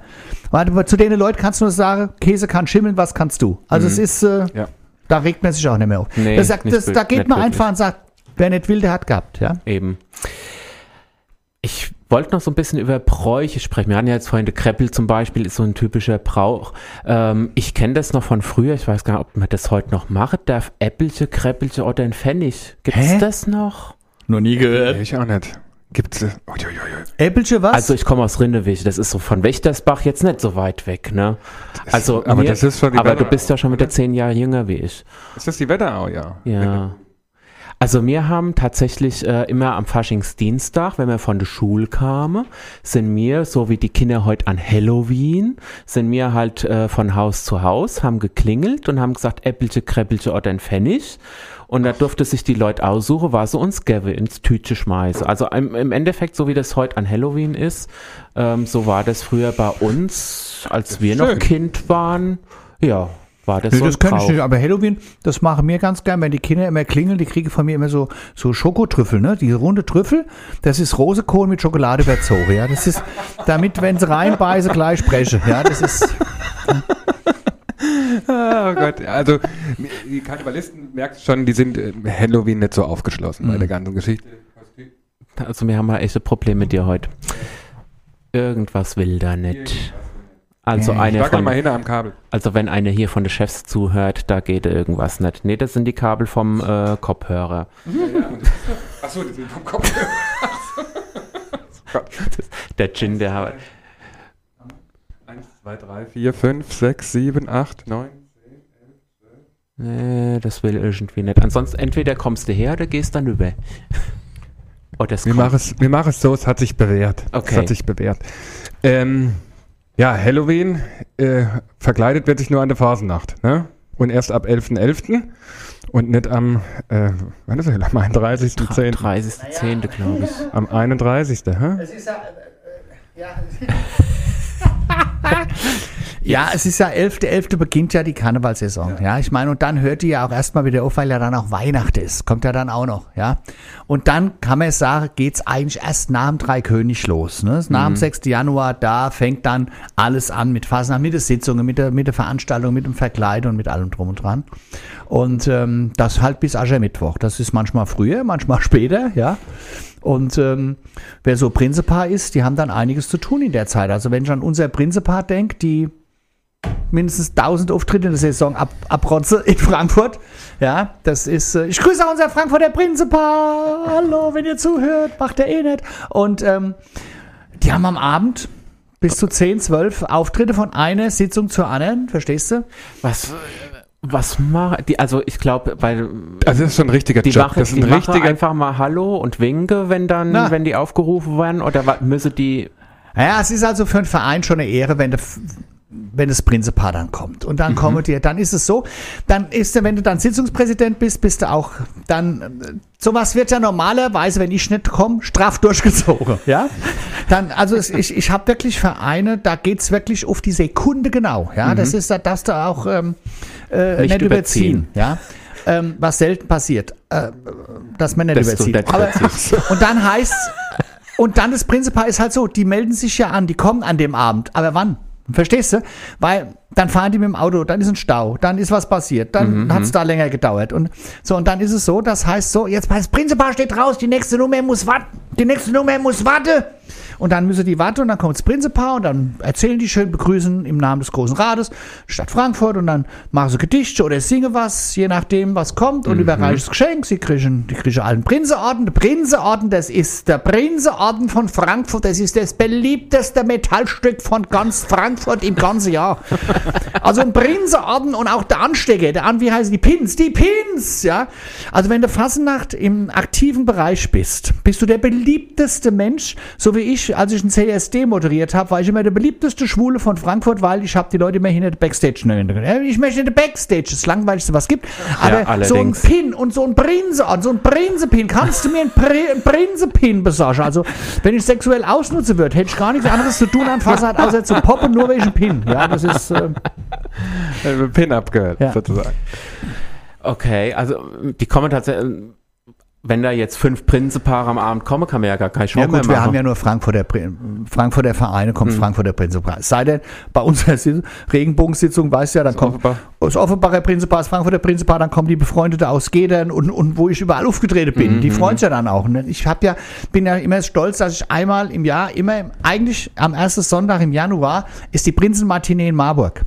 Warte, zu den Leuten kannst du nur sagen, Käse kann schimmeln, was kannst du? Also es ist, äh, Ja. da regt man sich auch nicht mehr auf. Nee, das sagt, nicht das, wild- da geht nicht man einfach und sagt, wer nicht will, der hat gehabt, ja. Eben. Ich wollte noch so ein bisschen über Bräuche sprechen. Wir hatten ja jetzt vorhin, der Kreppel zum Beispiel ist so ein typischer Brauch. Ähm, ich kenne das noch von früher, ich weiß gar nicht, ob man das heute noch macht. Darf Äppelche, Kreppelche oder ein Pfennig? Gibt es das noch? Noch nie gehört. Ich auch nicht. Gibt's. ui. Äppelche was? Also ich komme aus Rindewig, das ist so von Wächtersbach jetzt nicht so weit weg, ne? Also aber mir, das ist schon die aber du bist ja schon wieder zehn Jahre jünger wie ich. Ist das die Wetterau, ja? Ja. Also wir haben tatsächlich äh, immer am Faschingsdienstag, wenn wir von der Schule kamen, sind wir, so wie die Kinder heute an Halloween, sind wir halt äh, von Haus zu Haus, haben geklingelt und haben gesagt, Äppelche, Kreppelche oder ein Pfennig. Und da durfte sich die Leute aussuchen, was sie uns gäbe, ins Tütchen schmeißen. Also im, im Endeffekt, so wie das heute an Halloween ist, ähm, so war das früher bei uns, als wir noch schön. Kind waren. Ja, war das Nee, so das kann ich nicht, aber Halloween, das machen wir ganz gern, wenn die Kinder immer klingeln, die kriegen von mir immer so, so Schokotrüffel, ne? Die runde Trüffel, das ist Rosekohl mit Schokolade überzogen, ja? Das ist, damit, wenn sie reinbeißen, gleich sprechen, ja? Das ist, Oh Gott, also die Karnevalisten merkst schon, die sind äh, Halloween nicht so aufgeschlossen bei der ganzen Geschichte. Also wir haben mal echte Probleme mit dir heute. Irgendwas will da nicht. Also war gerade mal von, hinter am Kabel. also wenn einer hier von den Chefs zuhört, da geht irgendwas nicht. Nee, das sind die Kabel vom äh, Kopfhörer. Achso, die sind vom Kopf. Der Gin, der hat. 1, 2, 3, 4, 5, 6, 7, 8, 9. Nee, das will irgendwie nicht. Ansonsten entweder kommst du her oder gehst dann über. Oder es Wir machen es, wir machen es so, es hat sich bewährt. Es Okay. hat sich bewährt. Ähm, ja, Halloween, äh, verkleidet wird sich nur an der Phasennacht. Ne? Und erst ab 11.11. Und nicht am, äh, wann ist er? Am 31.10. 30.10. glaube ich. Am 31. Hä? Es ist ja, äh, ja. ja, es ist ja 11.11. beginnt ja die Karnevalsaison. Ja. ich meine, und dann hört die ja auch erstmal wieder auf, weil ja dann auch Weihnachten ist. Kommt ja dann auch noch, ja. Und dann kann man sagen, geht's eigentlich erst nach dem Dreikönig los. Ne? Nach dem 6. Januar, da fängt dann alles an mit Fasnacht, mit den Sitzungen, mit der, mit der Veranstaltung, mit dem Verkleid und mit allem drum und dran. Und ähm, das halt bis Aschermittwoch. Das ist manchmal früher, manchmal später, ja. Und ähm, wer so Prinzepaar ist, die haben dann einiges zu tun in der Zeit. Also wenn ich an unser Prinzepaar denke, die mindestens 1000 Auftritte in der Saison ab, abrotze in Frankfurt. Ja, das ist, äh, ich grüße auch unser Frankfurter Prinzepaar. Hallo, wenn ihr zuhört, macht er eh nicht. Und ähm, die haben am Abend bis zu 10, 12 Auftritte von einer Sitzung zur anderen, verstehst du? Was, was machen die? Also ich glaube, bei Also das ist schon ein richtiger die Job. machen, das ist die ein machen richtiger einfach mal Hallo und winke, wenn dann, Na. wenn die aufgerufen werden, oder müssen die Ja, es ist also für einen Verein schon eine Ehre, wenn der wenn das Prinzepaar dann kommt. Und dann kommen die, dann ist es so, dann ist, wenn du dann Sitzungspräsident bist, bist du auch dann, äh, sowas wird ja normalerweise, wenn ich nicht komme, straff durchgezogen, ja. Dann, also es, ich, ich habe wirklich Vereine, da geht's wirklich auf die Sekunde genau, ja. Das ist, da darfst du auch ähm, äh, Nicht nicht, überziehen, überziehen. ja. Ähm, was selten passiert, äh, dass man nicht überzieht. Aber, und dann heißt und dann das Prinzipal ist halt so, die melden sich ja an, die kommen an dem Abend. Aber wann? Verstehst du? Weil dann fahren die mit dem Auto, dann ist ein Stau, dann ist was passiert, dann hat es da länger gedauert. Und so, und dann ist es so, das heißt so, jetzt das Prinzipal steht raus, die nächste Nummer muss warten, die nächste Nummer muss warten. Und dann müssen die warten und dann kommt das Prinzepaar und dann erzählen die schön, begrüßen im Namen des Großen Rates, Stadt Frankfurt und dann machen sie Gedichte oder singen was, je nachdem, was kommt und überreichen das Geschenk. Sie kriegen, die kriegen allen Prinzeorden. Der Prinzeorden, das ist der Prinzeorden von Frankfurt, das ist das beliebteste Metallstück von ganz Frankfurt im ganzen Jahr. Also ein Prinzeorden und auch der Anstecker, der an, wie heißen die Pins? Die Pins, ja. Also wenn du Fasnacht im aktiven Bereich bist, bist du der beliebteste Mensch, so wie ich, als ich ein CSD moderiert habe, war ich immer der beliebteste Schwule von Frankfurt, weil ich habe die Leute immer hinter der Backstage nennen. Ich möchte in der Backstage, das Langweiligste, was gibt. Aber so ein. Pin und so ein Prinzeorden, so ein Prinzepin, kannst du mir einen Pri einen Prinzepin besorgen? Also, wenn ich sexuell ausnutzen würde, hätte ich gar nichts anderes zu tun an Fasnacht, außer zu poppen, nur welchen Pin. Ja, das ist... Äh, äh, Pin-Up gehört, Ja. sozusagen. Okay, also die kommen tatsächlich, wenn da jetzt fünf Prinzepaare am Abend kommen, kann man ja gar keine Show Ja mehr gut, machen. wir haben ja nur Frankfurter, Frankfurter Vereine, Mhm. kommt Frankfurter Prinzipal. Es sei denn, bei unserer Si- Regenbogensitzung, weißt du ja, dann kommt Offenbach. das Offenbacher Prinzipal, das Frankfurter Prinzipal, dann kommen die Befreundete aus Gedern und, und wo ich überall aufgetreten bin. Mhm. Die freuen sich ja dann auch. Ne? Ich hab ja, bin ja immer stolz, dass ich einmal im Jahr, immer, eigentlich am ersten Sonntag im Januar, ist die Prinzenmatinee in Marburg.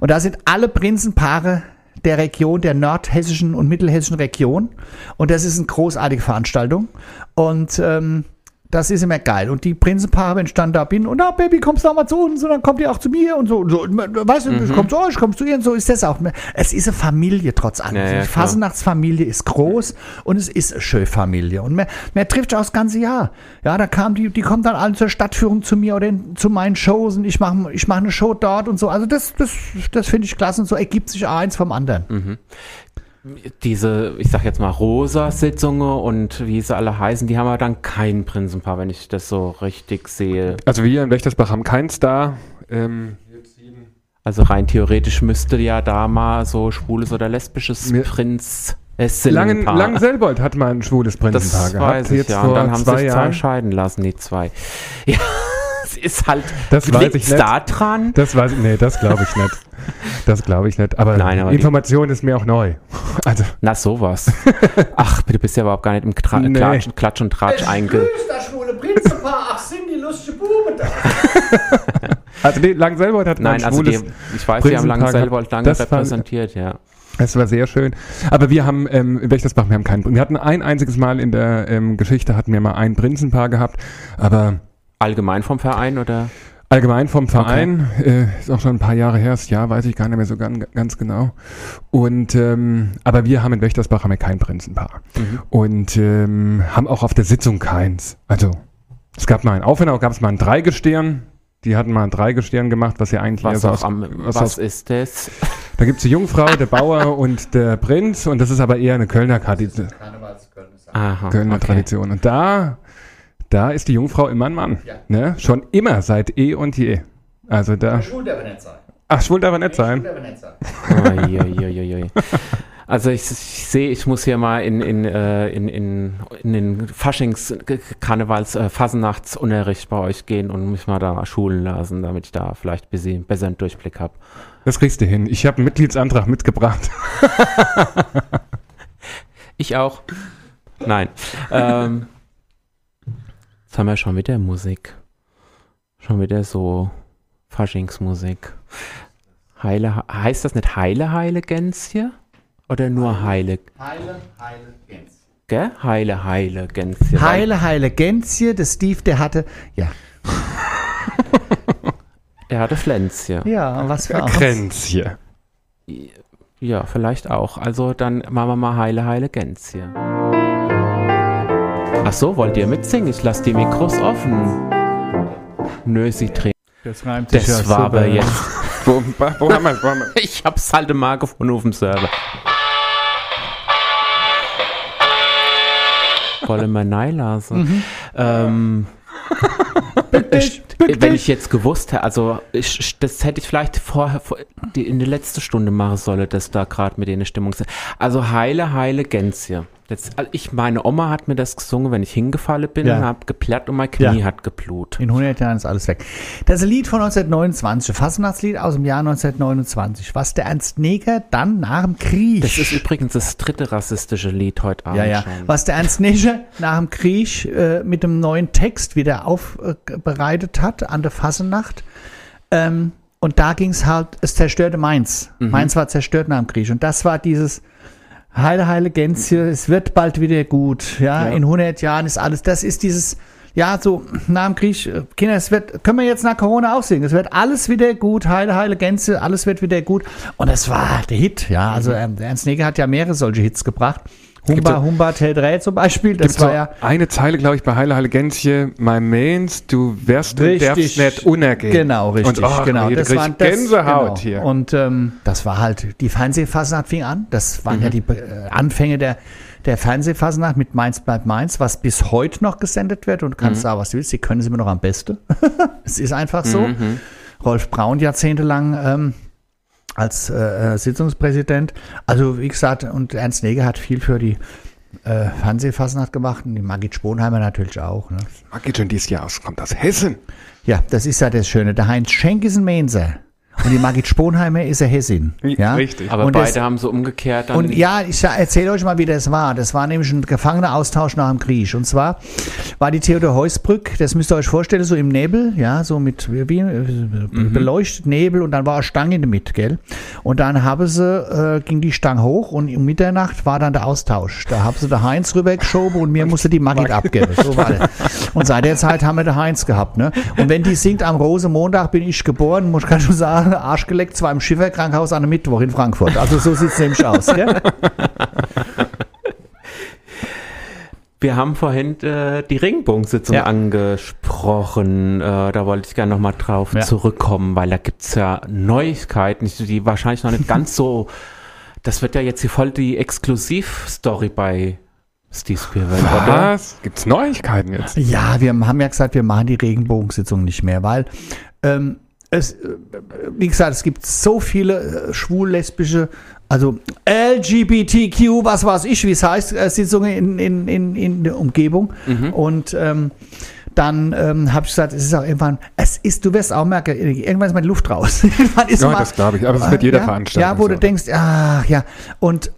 Und da sind alle Prinzenpaare der Region, der nordhessischen und mittelhessischen Region. Und das ist eine großartige Veranstaltung. Und ähm, das ist immer geil. Und die Prinzenpaare, wenn ich dann da bin, und na, Baby, kommst du auch mal zu uns? Und dann kommt ihr auch zu mir und so. Und so. Und, weißt du, ich Mhm. komm zu euch, kommst zu ihr und so ist das auch. Es ist eine Familie trotz allem. Ja, ja, die. Fasernachtsfamilie ist groß und es ist eine schöne Familie. Und man, man trifft sich auch das ganze Jahr. Ja, da kam die, die kommen dann alle zur Stadtführung zu mir oder in, zu meinen Shows und ich mache ich mach eine Show dort und so. Also das, das, das finde ich klasse und so ergibt sich eins vom anderen. Mhm. Diese, ich sag jetzt mal, Rosa-Sitzungen und wie sie alle heißen, die haben ja dann kein Prinzenpaar, wenn ich das so richtig sehe. Also wir in Wächtersbach haben keinen Star. Ähm, Also rein theoretisch müsste ja da mal so schwules oder lesbisches Mir- Prinz Langen, Langenselbold hat mal ein schwules Prinzenpaar Das gehabt. weiß ich, jetzt ja. vor Und dann haben sie sich zwei scheiden lassen, die zwei. Ja, es ist halt, Das weiß ich nicht. da dran? Das weiß ich, nee, das glaube ich nicht. Das glaube ich nicht. Aber, Nein, aber die- Information ist mir auch neu. Also, Na, sowas. Ach, du bist ja überhaupt gar nicht im Tra Nee. Klatsch, Klatsch und Tratsch einge... das schwule Prinzenpaar, ach, sind die lustige Buben da. also nee, Langenselbold hat Nein, ein also die, ich weiß, die haben Langselbold lange repräsentiert, ja. Das war sehr schön. Aber wir haben ähm, in Wächtersbach, wir haben keinen. Wir hatten ein einziges Mal in der ähm, Geschichte hatten wir mal ein Prinzenpaar gehabt, aber Allgemein vom Verein oder? Allgemein vom Verein äh, ist auch schon ein paar Jahre her. Das Jahr weiß ich gar nicht mehr so ganz, ganz genau. Und ähm, aber wir haben in Wächtersbach haben wir kein Prinzenpaar Mhm. und ähm, haben auch auf der Sitzung keins. Also es gab mal in Aufenau gab es mal ein Dreigestirn. Die hatten mal ein Dreigestirn gemacht, was ja eigentlich Was, aus, am, was was aus ist das? Da gibt es die Jungfrau, der Bauer und der Prinz und das ist aber eher eine Kölner, Aha, Kölner okay. Tradition. Und da, da ist die Jungfrau immer ein Mann. Ne? Schon immer, seit eh und je. Also da. Schuld aber nicht sein. Ach, schwul darf er nicht sein. aber nicht sein. Ui, ui, ui, ui. Also ich, ich sehe, ich muss hier mal in, in, äh, in, in, in den Faschings, Karnevals, äh, Fasennachtsunterricht bei euch gehen und mich mal da schulen lassen, damit ich da vielleicht ein bisschen besser einen Durchblick habe. Das kriegst du hin. Ich habe einen Mitgliedsantrag mitgebracht. Ich auch. Nein. ähm, jetzt haben wir schon wieder Musik. Schon wieder so Faschingsmusik. Heile, heißt das nicht Heile, Heile Gänschen? Oder nur Heile? Heile, heile Gänse. Gell? Heile, Heile Gänschen. Heile, heile Gänse. Der Steve, der hatte, ja, Er hatte Pflänzchen. ja, und was für auch. Kränzchen. Ja, vielleicht auch. Also dann machen wir mal Heile, Heile Gänschen. Ach so, wollt ihr mitsingen? Ich lasse die Mikros offen. Nö, sie drehen. Das reimt sich Das ja war aber jetzt. Wo, wo haben wir Wo haben wir Ich hab's halt mal gefunden auf dem Server. Wollen wir nein lassen? Ähm, ich, wenn ich jetzt gewusst hätte, also ich, ich- das hätte ich vielleicht vorher vor, die, in der letzten Stunde machen sollen, dass da gerade mit denen Stimmung sind. Also heile, heile Gänse. Das, also ich, meine Oma hat mir das gesungen, wenn ich hingefallen bin Ja. und hab geplärt und mein Knie Ja. hat geblut. In 100 Jahren ist alles weg. Das ist ein Lied von 1929, ein Fastnachtslied aus dem Jahr 1929, was der Ernst Neger dann nach dem Krieg. Das ist übrigens das dritte rassistische Lied heute Abend ja, ja. schon. Was der Ernst Neger nach dem Krieg äh, mit dem neuen Text wieder aufbereitet hat an der Fassenacht. Ähm, und da ging es halt, es zerstörte Mainz. Mainz war zerstört nach dem Krieg. Und das war dieses Heile, heile Gänse, es wird bald wieder gut. Ja, Ja. in 100 Jahren ist alles, das ist dieses, ja, so nach dem Krieg, äh, Kinder, es wird, können wir jetzt nach Corona auch singen, es wird alles wieder gut, heile, heile Gänse, alles wird wieder gut. Und das war der Hit, ja, also ähm, der Ernst Neger hat ja mehrere solche Hits gebracht. Humba, Humba, Teldreh zum Beispiel, das war so ja, eine Zeile, glaube ich, bei Heile Heile Gänschen. My Mains, du wirst und darfst nicht unergehen. Genau, richtig. Und, oh, genau. Hier, Das waren das, Gänsehaut genau. hier. Und ähm, das war halt, die Fernsehfassnacht fing an. Das waren ja die äh, Anfänge der, der Fernsehfassnacht mit Mainz bleibt Mainz, was bis heute noch gesendet wird. Und du kannst sagen, was du willst, die können sie mir noch am besten. es ist einfach so. Rolf Braun jahrzehntelang ähm, als äh, äh, Sitzungspräsident. Also wie gesagt, und Ernst Neger hat viel für die äh, Fernsehfassnacht gemacht und die Margit Sponheimer natürlich auch. Ne? Mag geht schon dieses Jahr aus, kommt aus Hessen. Ja, das ist ja das Schöne. Der Heinz Schenk ist ein Mainzer und die Margit Sponheimer ist eine Hessin. Ja? Richtig. Aber und beide das- haben so umgekehrt dann. Und ja, ich erzähle euch mal, wie das war. Das war nämlich ein Gefangenenaustausch nach dem Krieg. Und zwar war die Theodor Heusbrück, das müsst ihr euch vorstellen, so im Nebel, ja, so mit wie, wie, beleuchtet Nebel und dann war eine Stange in der Mitte, gell? Und dann haben sie, äh, ging die Stange hoch und um Mitternacht war dann der Austausch. Da haben sie den Heinz rübergeschoben und mir musste die Margit abgeben. So war das. Und seit der Zeit haben wir den Heinz gehabt, ne? Und wenn die singt, am Rosemontag bin ich geboren, muss ich schon sagen, Arsch geleckt, zwar im Schifferkrankenhaus an der Mittwoch in Frankfurt. Also so sieht's nämlich aus, gell? Wir haben vorhin äh, die Regenbogensitzung Ja. angesprochen. Äh, da wollte ich gerne nochmal drauf Ja. zurückkommen, weil da gibt's ja Neuigkeiten, die- wahrscheinlich noch nicht ganz so. Das wird ja jetzt hier voll die Exklusivstory bei Steve Spielberg, oder? Was? Gibt's Neuigkeiten jetzt? Ja, wir haben ja gesagt, wir machen die Regenbogensitzung nicht mehr, weil ähm, es, äh, wie gesagt, es gibt so viele äh, schwul-lesbische, also LGBTQ, was weiß ich, wie es heißt, äh, Sitzungen in, in, in, in der Umgebung. Und ähm, dann ähm, habe ich gesagt, es ist auch irgendwann, es ist, du wirst auch merken, irgendwann ist meine Luft raus. irgendwann ist Ja, mal- das glaube ich. Aber das wird jeder ja, Veranstaltung Ja, wo du so. denkst, ach ja. Und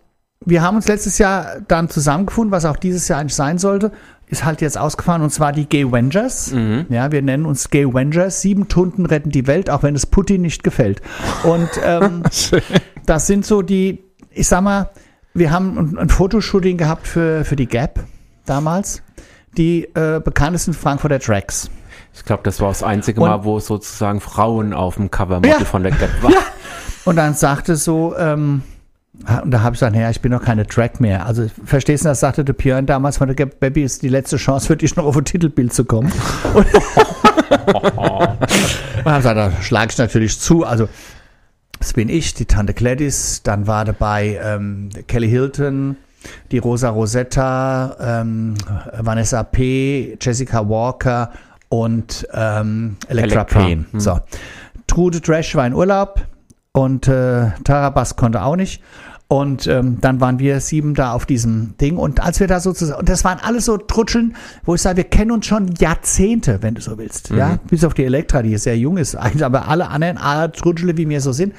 wir haben uns letztes Jahr dann zusammengefunden, was auch dieses Jahr eigentlich sein sollte, ist halt jetzt ausgefahren und zwar die Gay Wengers. Ja, wir nennen uns Gay Wengers. Sieben Tunden retten die Welt, auch wenn es Putin nicht gefällt. Und ähm, das sind so die, ich sag mal, wir haben ein, ein Fotoshooting gehabt für, für die Gap damals. Die äh, bekanntesten Frankfurter Tracks. Ich glaube, das war das einzige Und- Mal, wo sozusagen Frauen auf dem Covermodel Ja. von der Gap waren. Und dann sagte so, ähm, und da habe ich gesagt, naja, ich bin doch keine Track mehr. Also verstehst du, das sagte der Björn damals von der Baby, ist die letzte Chance für dich noch auf ein Titelbild zu kommen. Und, und dann gesagt, da schlage ich natürlich zu. Also Das bin ich, die Tante Gladys. Dann war dabei ähm, Kelly Hilton, die Rosa Rosetta, ähm, Vanessa P., Jessica Walker und ähm, Elektra, Payne. hm. So. Trude Trash war in Urlaub und äh, Tara Bass konnte auch nicht. Und ähm, dann waren wir sieben da auf diesem Ding. Und als wir da sozusagen, und das waren alles so Trutscheln, wo ich sage, wir kennen uns schon Jahrzehnte, wenn du so willst. Ja, bis auf die Elektra, die sehr jung ist, eigentlich, aber alle anderen, alle Trutschele, wie wir so sind.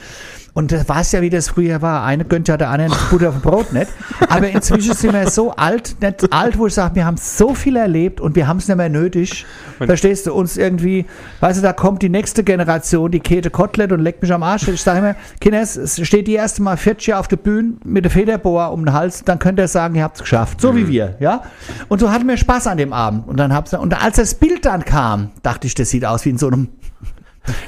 Und das weiß ja, wie das früher war. Eine gönnt ja der anderen Butter auf dem Brot nicht. Aber inzwischen sind wir so alt, nicht alt, wo ich sage, wir haben so viel erlebt und wir haben es nicht mehr nötig. Verstehst du, uns irgendwie, weißt du, da kommt die nächste Generation, die Käthe Kotelett und leckt mich am Arsch. Ich sage immer, Kinder, es steht die erste Mal 40 Jahre auf der Bühne mit der Federbohr um den Hals, dann könnt ihr sagen, ihr habt es geschafft. So wie wir, ja. Und so hatten wir Spaß an dem Abend. Und dann hab's, und als das Bild dann kam, dachte ich, das sieht aus wie in so einem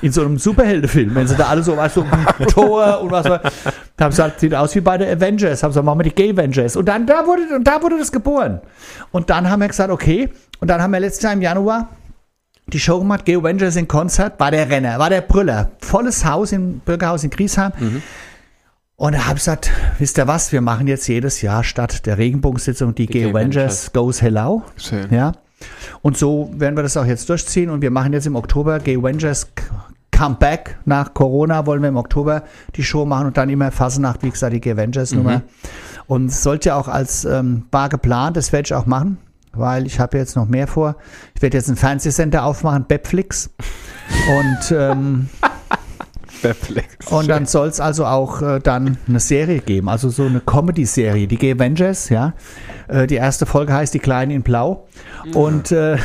in so einem Superheldenfilm, wenn sie da alle so, weißt du, Tor und was, da haben sie gesagt, sieht aus wie bei der Avengers, haben sie gesagt, machen wir die Gay Avengers. Und dann, da wurde, und da wurde das geboren. Und dann haben wir gesagt, okay, und dann haben wir letztes Jahr im Januar die Show gemacht, Gay Avengers in Konzert, war der Renner, war der Brüller. Volles Haus im Bürgerhaus in Griesheim. Und da habe ich gesagt, wisst ihr was, wir machen jetzt jedes Jahr statt der Regenbogensitzung die, Gay Gay Avengers Goes Hello. Schön. Ja. Und so werden wir das auch jetzt durchziehen und wir machen jetzt im Oktober Gay Avengers Comeback nach Corona wollen wir im Oktober die Show machen und dann immer Fasnacht, wie gesagt, die Gay Avengers Nummer. Und es sollte ja auch als ähm, bar geplant, das werde ich auch machen, weil ich habe jetzt noch mehr vor. Ich werde jetzt einen Fernsehsender aufmachen, Bepflix. Und ähm, Perplex. und dann soll es also auch äh, dann eine Serie geben, also so eine Comedy-Serie, die Gay Avengers, ja. Äh, die erste Folge heißt Die Kleinen in Blau. Und äh,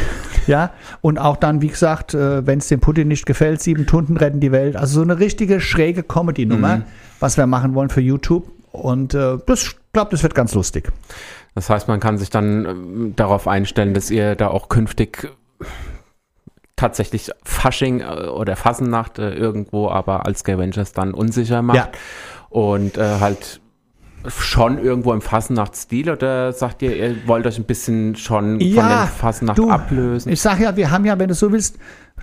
ja, und auch dann, wie gesagt, äh, wenn es dem Putin nicht gefällt, sieben Tunden retten die Welt. Also so eine richtige schräge Comedy-Nummer, was wir machen wollen für YouTube. Und äh, das, ich glaube, das wird ganz lustig. Das heißt, man kann sich dann ähm, darauf einstellen, dass ihr da auch künftig tatsächlich Fasching äh, oder Fassennacht äh, irgendwo, aber als Gay Avengers dann unsicher macht. Ja. Und äh, halt schon irgendwo im Fassennacht-Stil oder sagt ihr, ihr wollt euch ein bisschen schon von der Fassennacht du, ablösen? Ich sag ja, wir haben ja, wenn du so willst,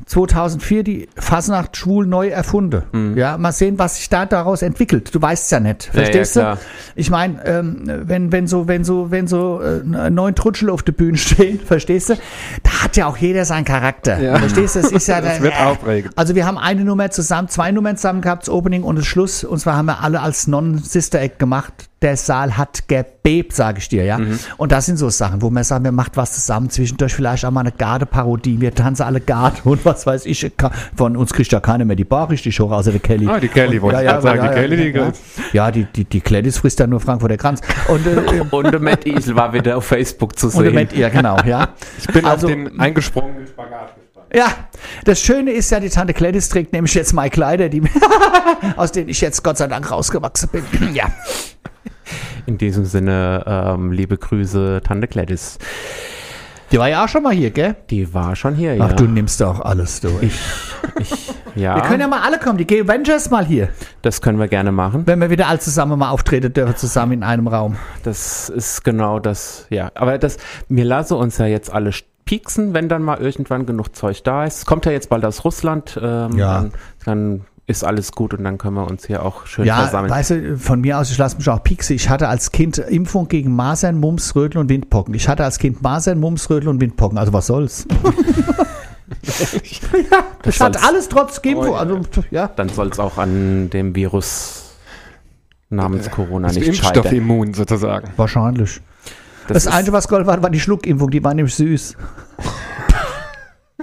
2004 die Fasnacht schwul neu erfunden. Ja, mal sehen, was sich da daraus entwickelt. Du weißt es ja nicht. Ja, Verstehst ja, klar. du? Ich meine, ähm, wenn, wenn so, wenn so, wenn so äh, neun Trutschel auf der Bühne stehen, verstehst du? Da hat ja auch jeder seinen Charakter. Ja. Verstehst du? Das ist ja Das wird aufregend. Also wir haben eine Nummer zusammen, zwei Nummern zusammen gehabt, das Opening und das Schluss. Und zwar haben wir alle als Non-Sister-Act gemacht. Der Saal hat gebebt, sage ich dir, ja. Mhm. Und das sind so Sachen, wo man sagt, wir macht was zusammen, zwischendurch vielleicht auch mal eine Garde-Parodie. Wir tanzen alle Garde und was weiß ich. Von uns kriegt ja keiner mehr die Bar richtig hoch, außer der Kelly. Ah, die Kelly, Und- wollte ich gerade sagen. Die Kelly, die ja, ja, die, die, die Gladys frisst ja nur Frankfurter Kranz. Und, äh, Und der Matt Isel war wieder auf Facebook zu und der sehen. Matt, ja, genau, ja. Ich bin Also- auf den eingesprungenen Spagat gespannt. Ja, das Schöne ist ja, die Tante Gladys trägt nämlich jetzt meine Kleider, die, aus denen ich jetzt Gott sei Dank rausgewachsen bin. Ja. In diesem Sinne, ähm, liebe Grüße, Tante Gladys. Die war ja auch schon mal hier, gell? Die war schon hier, Ach, ja. du nimmst doch alles durch. ich, ja, wir können ja mal alle kommen, die Gay Avengers mal hier. das können wir gerne machen. Wenn wir wieder alle zusammen mal auftreten dürfen, zusammen in einem Raum. Das ist genau das, ja. Aber das, wir lassen uns ja jetzt alle pieksen, wenn dann mal irgendwann genug Zeug da ist. Es kommt ja jetzt bald aus Russland. Ähm, Ja. Dann, dann ist alles gut und dann können wir uns hier auch schön Ja, versammeln. weißt du, von mir aus, ich lasse mich auch piekse. Ich hatte als Kind Impfung gegen Masern, Mumps, Röteln und Windpocken. Ich hatte als Kind Masern, Mumps, Röteln und Windpocken. Also was soll's? ja, hatte soll's. alles trotz Impfung. Oh, ja. Also, ja. Dann soll es auch an dem Virus namens Corona Ist nicht Impfstoff scheitern. immun sozusagen. Wahrscheinlich. Das, Das, Einzige, was Gold war, war die Schluckimpfung. Die war nämlich süß.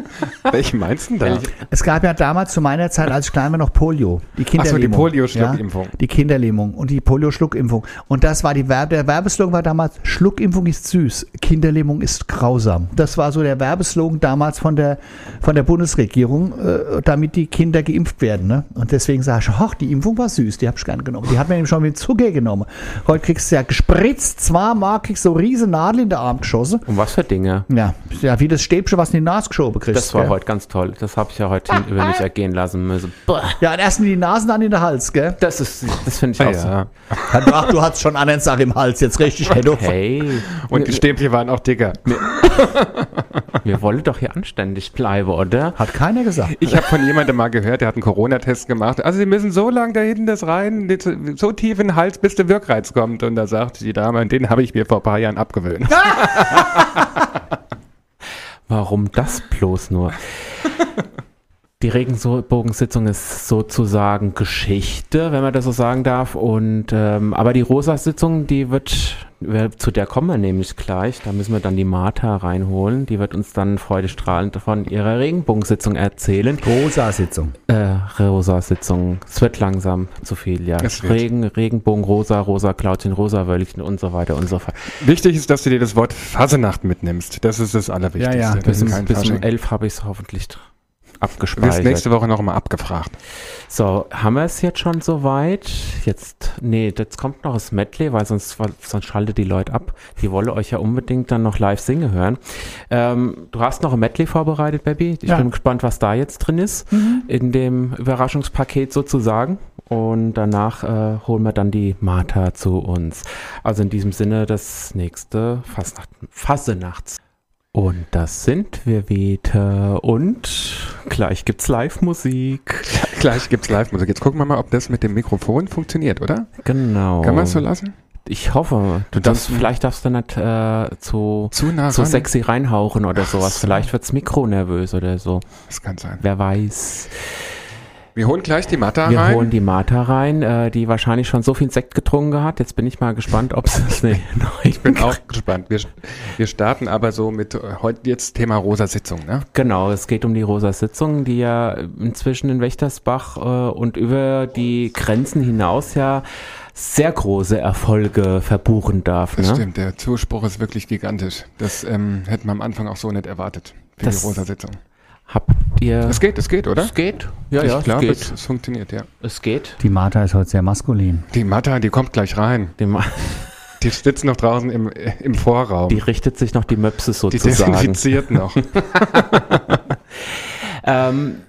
Welchen meinst du denn da? Es gab ja damals zu meiner Zeit, als ich klein war, noch Polio. Die Kinderlähmung. die Polio-Schluckimpfung. Ja, die Kinderlähmung und die Polio-Schluckimpfung. Und das war die Werbe, der Werbeslogan war damals, Schluckimpfung ist süß, Kinderlähmung ist grausam. Das war so der Werbeslogan damals von der, von der Bundesregierung, äh, damit die Kinder geimpft werden. Ne? Und deswegen sage ich, ach, die Impfung war süß, die habe ich gern genommen. Die hat mir nämlich schon mit Zucker genommen. Heute kriegst du ja gespritzt, zweimal kriegst du so riesen Nadel in den Arm geschossen. um was für Dinge? Ja, ja, wie das Stäbchen, was in die Nase geschoben kriegst. Das war gell? heute ganz toll. Das habe ich ja heute über mich ergehen lassen müssen. Boah, Ja, und erst in die Nase, dann in den Hals, gell? Das ist, das finde ich Ah, auch so. ja. Ach, du hast schon anderen Sachen im Hals, jetzt richtig. Hey, Hey. Und die Stäbchen waren auch dicker. Wir wollen doch hier anständig bleiben, oder? Hat keiner gesagt. Ich habe von jemandem mal gehört, der hat einen Corona-Test gemacht. Also Sie müssen so lang da hinten das rein, so tief in den Hals, bis der Wirkreiz kommt. Und da sagt die Dame, den habe ich mir vor ein paar Jahren abgewöhnt. Warum das bloß nur? Die Regenbogensitzung ist sozusagen Geschichte, wenn man das so sagen darf. Und ähm, aber die Rosa-Sitzung, die wird, wir- zu der kommen wir nämlich gleich. Da müssen wir dann die Martha reinholen. Die wird uns dann freudestrahlend von ihrer Regenbogensitzung erzählen. Rosa-Sitzung. Äh, Rosa-Sitzung. Es wird langsam zu viel, ja. Regen, Regenbogen, Rosa, Rosa, Klautchen, Rosa, Wölkchen und so weiter und so fort. Wichtig ist, dass du dir das Wort Fasenacht mitnimmst. Das ist das Allerwichtigste. Ja, ja. Das Bis, um- bis um elf habe ich es hoffentlich Du wirst abgespeichert. nächste Woche noch mal abgefragt. So, haben wir es jetzt schon soweit? Jetzt, nee, jetzt kommt noch das Medley, weil sonst, weil, sonst schaltet die Leute ab. Die wollen euch ja unbedingt dann noch live singen hören. Ähm, du hast noch ein Medley vorbereitet, Baby. Ich Ja. bin gespannt, was da jetzt drin ist, in dem Überraschungspaket sozusagen. Und danach äh, holen wir dann die Martha zu uns. Also in diesem Sinne das nächste Fasnacht, Fasenachts. Und das sind wir wieder. Und gleich gibt's Live-Musik. Gleich gibt's Live-Musik. Jetzt gucken wir mal, ob das mit dem Mikrofon funktioniert, oder? Genau. Kann man es so lassen? Ich hoffe. Du darfst, vielleicht darfst du nicht äh, zu, Zu nah zu sexy reinhauchen oder Ach sowas. so. Vielleicht wird's Mikro nervös oder so. Das kann sein. Wer weiß. Wir holen gleich die Matta Wir rein. holen die Martha rein, äh, die wahrscheinlich schon so viel Sekt getrunken hat. Jetzt bin ich mal gespannt, ob sie es nee, noch Ich bin auch gespannt. Wir, wir starten aber so mit äh, heute jetzt Thema rosa Sitzung, ne? Genau, es geht um die Rosa Sitzung, die ja inzwischen in Wächtersbach äh, und über die Grenzen hinaus ja sehr große Erfolge verbuchen darf. Das ne? stimmt, der Zuspruch ist wirklich gigantisch. Das ähm, hätten wir am Anfang auch so nicht erwartet für Das- die rosa Sitzung. Habt ihr... Es geht, es geht, oder? Es geht. Ja, ich ja, glaube, es geht. es funktioniert, ja. Es geht. Die Martha ist heute sehr maskulin. Die Matta, die kommt gleich rein. Die, Ma- Die sitzt noch draußen im, im Vorraum. die richtet sich noch die Möpse Die sozusagen. desinfiziert noch. Ähm,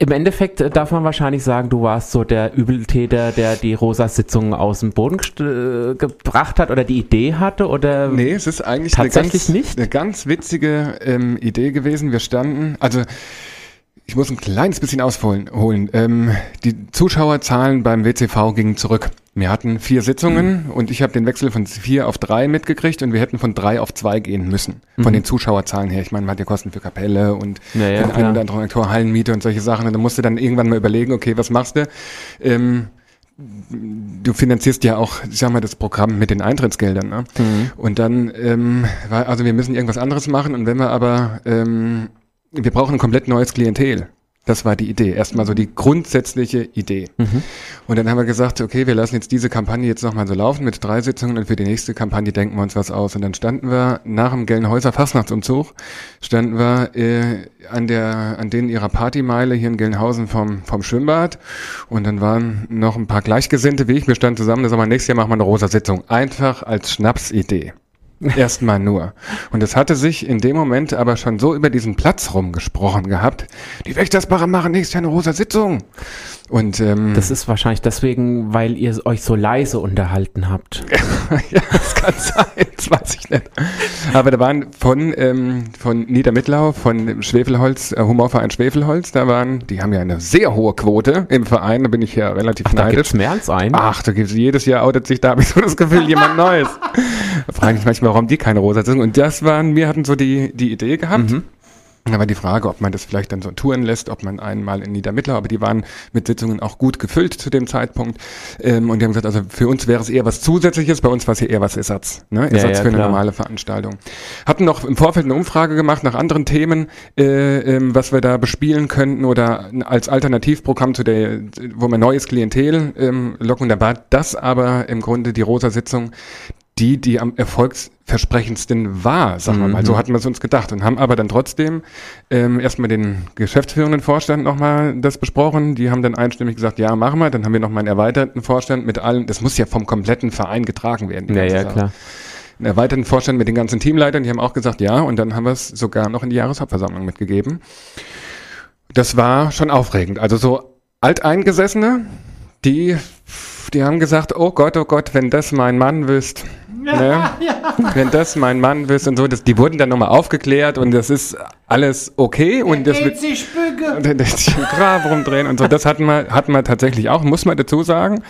Im Endeffekt äh, darf man wahrscheinlich sagen, du warst so der Übeltäter, der die Rosa-Sitzung aus dem Boden äh, gebracht hat oder die Idee hatte oder Nee, es ist eigentlich Tatsächlich eine, ganz, nicht? eine ganz witzige ähm, Idee gewesen. Wir standen, also ich muss ein kleines bisschen ausholen. Holen. Ähm, die Zuschauerzahlen beim WCV gingen zurück. Wir hatten vier Sitzungen Mhm. und ich habe den Wechsel von vier auf drei mitgekriegt und wir hätten von drei auf zwei gehen müssen. Von den Zuschauerzahlen her. Ich meine, man hat ja Kosten für Kapelle und Mhm. Ja, ja, den einen oder anderen Aktor, Hallenmiete und solche Sachen. Und dann musst du dann irgendwann mal überlegen, okay, was machst du? Ähm, du finanzierst ja auch, ich sag mal, das Programm mit den Eintrittsgeldern. Ne? Mhm. Und dann, ähm, war, also wir müssen irgendwas anderes machen und wenn wir aber, ähm, wir brauchen ein komplett neues Klientel. Das war die Idee. Erstmal so die grundsätzliche Idee. Mhm. Und dann haben wir gesagt, okay, wir lassen jetzt diese Kampagne jetzt nochmal so laufen mit drei Sitzungen und für die nächste Kampagne denken wir uns was aus. Und dann standen wir nach dem Gelnhäuser Fastnachtsumzug, standen wir äh, an der, an denen ihrer Partymeile hier in Gelnhausen vom, vom Schwimmbad. Und dann waren noch ein paar Gleichgesinnte wie ich. Wir standen zusammen, das aber nächstes Jahr machen wir eine rosa Sitzung. Einfach als Schnapsidee. Erstmal nur. Und es hatte sich in dem Moment aber schon so über diesen Platz rumgesprochen gehabt. Die Wächtersbacher machen nächstes Jahr eine rosa Sitzung. Und ähm, das ist wahrscheinlich deswegen, weil ihr euch so leise unterhalten habt. ja, das kann sein, das weiß ich nicht. Aber da waren von, ähm, von Niedermittlau, von Schwefelholz, äh, Humorverein Schwefelholz, da waren, die haben ja eine sehr hohe Quote im Verein, da bin ich ja relativ Ach, da neidisch. gibt's mehr als einen. Ach, da gibt's jedes Jahr outet sich da, habe ich so das Gefühl, jemand Neues. Da frage ich mich manchmal, warum die keine rosa sind. Und das waren, wir hatten so die, die Idee gehabt. Mhm. Und Da war die Frage, ob man das vielleicht dann so touren lässt, ob man einmal in Niedermittler, aber die waren mit Sitzungen auch gut gefüllt zu dem Zeitpunkt. Ähm, und die haben gesagt, also für uns wäre es eher was Zusätzliches, bei uns war es hier eher was Ersatz. Ne? Ersatz ja, für eine klar. normale Veranstaltung. Hatten noch im Vorfeld eine Umfrage gemacht nach anderen Themen, äh, ähm, was wir da bespielen könnten oder als Alternativprogramm zu der, wo wir neues Klientel ähm, locken. Da war das aber im Grunde die rosa Sitzung, die, die am erfolgsversprechendsten war, sagen wir mal. So hatten wir es uns gedacht und haben aber dann trotzdem ähm, erstmal den geschäftsführenden Vorstand nochmal das besprochen. Die haben dann einstimmig gesagt, ja, machen wir. Dann haben wir nochmal einen erweiterten Vorstand mit allen, das muss ja vom kompletten Verein getragen werden. Ja, ja, Sache. klar. Einen erweiterten Vorstand mit den ganzen Teamleitern, die haben auch gesagt, ja, und dann haben wir es sogar noch in die Jahreshauptversammlung mitgegeben. Das war schon aufregend. Also so Alteingesessene, die, die haben gesagt, oh Gott, oh Gott, wenn das mein Mann wüsst. Ne? Wenn das mein Mann wüsste und so, das, die wurden dann nochmal aufgeklärt und das ist alles okay und das wird sich büge. und dann sich im Grab rumdrehen und so. Das hatten wir, hatten wir tatsächlich auch, muss man dazu sagen.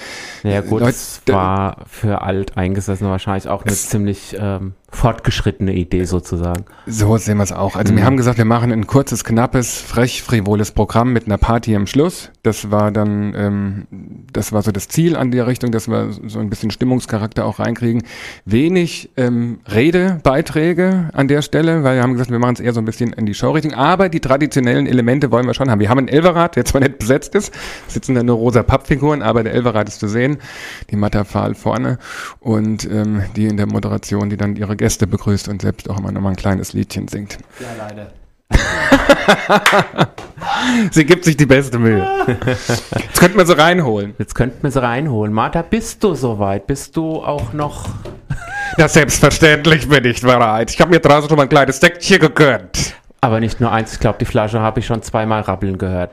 Ja gut, Leute, das war für Alteingesessene wahrscheinlich auch eine ziemlich ähm, fortgeschrittene Idee sozusagen. So sehen wir es auch. Also wir haben gesagt, wir machen ein kurzes, knappes, frech, frivoles Programm mit einer Party am Schluss. Das war dann, ähm, das war so das Ziel an der Richtung, dass wir so ein bisschen Stimmungscharakter auch reinkriegen. Wenig ähm, Redebeiträge an der Stelle, weil wir haben gesagt, wir machen es eher so ein bisschen in die Showrichtung. Aber die traditionellen Elemente wollen wir schon haben. Wir haben einen Elverrad, der zwar nicht besetzt ist, sitzen da nur rosa Pappfiguren, aber der Elverrad ist zu sehen. Die Matterpfahl vorne und ähm, die in der Moderation, die dann ihre Gäste begrüßt und selbst auch immer noch mal ein kleines Liedchen singt. Ja, leider. Sie gibt sich die beste Mühe. Jetzt könnten wir sie reinholen. Jetzt könnten wir sie reinholen. Martha, bist du soweit? Bist du auch noch... Ja, selbstverständlich bin ich bereit. Ich habe mir draußen schon mal ein kleines Säckchen gegönnt. Aber nicht nur eins, ich glaube, die Flasche habe ich schon zweimal rappeln gehört.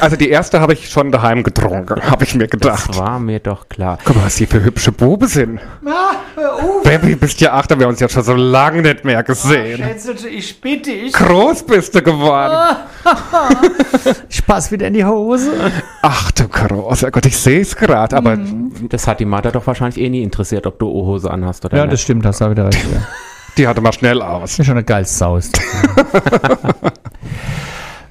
Also die erste habe ich schon daheim getrunken, habe ich mir gedacht. Das war mir doch klar. Guck mal, was hier für hübsche Buben sind. Ah, auf. Baby, bist ja acht, haben wir uns ja schon so lange nicht mehr gesehen. Schätze, ich bitte, ich, Groß bist du geworden. ich pass wieder in die Hose. Ach du großer Gott, ich sehe es gerade, aber Das hat die Martha doch wahrscheinlich eh nie interessiert, ob du O-Hose anhast oder Ja, nicht. das stimmt, hast du wieder recht. Ja. die hatte mal schnell aus. Ist schon eine geile Sau. ist das.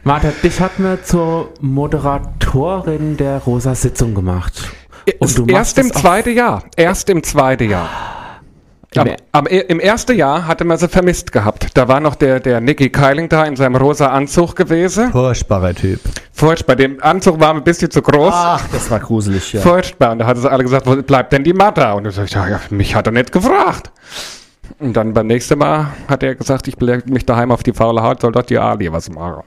Martha, dich hat mir zur Moderatorin der Rosa Sitzung gemacht. Und du machst Erst im zweiten Jahr. Erst im zweiten Jahr. Im Am, am, Im ersten Jahr hatte man sie vermisst gehabt. Da war noch der, der Nicky Keiling da in seinem rosa Anzug gewesen. Furchtbarer Typ. Furchtbar. Dem Anzug war ein bisschen zu groß. Ach, das war gruselig, ja. Furchtbar. Und da hatten sie alle gesagt, wo bleibt denn die Matta? Und ich sag, ja, ja, mich hat er nicht gefragt. Und dann beim nächsten Mal hat er gesagt, ich leg mich daheim auf die faule Haut, soll dort die Ali was machen.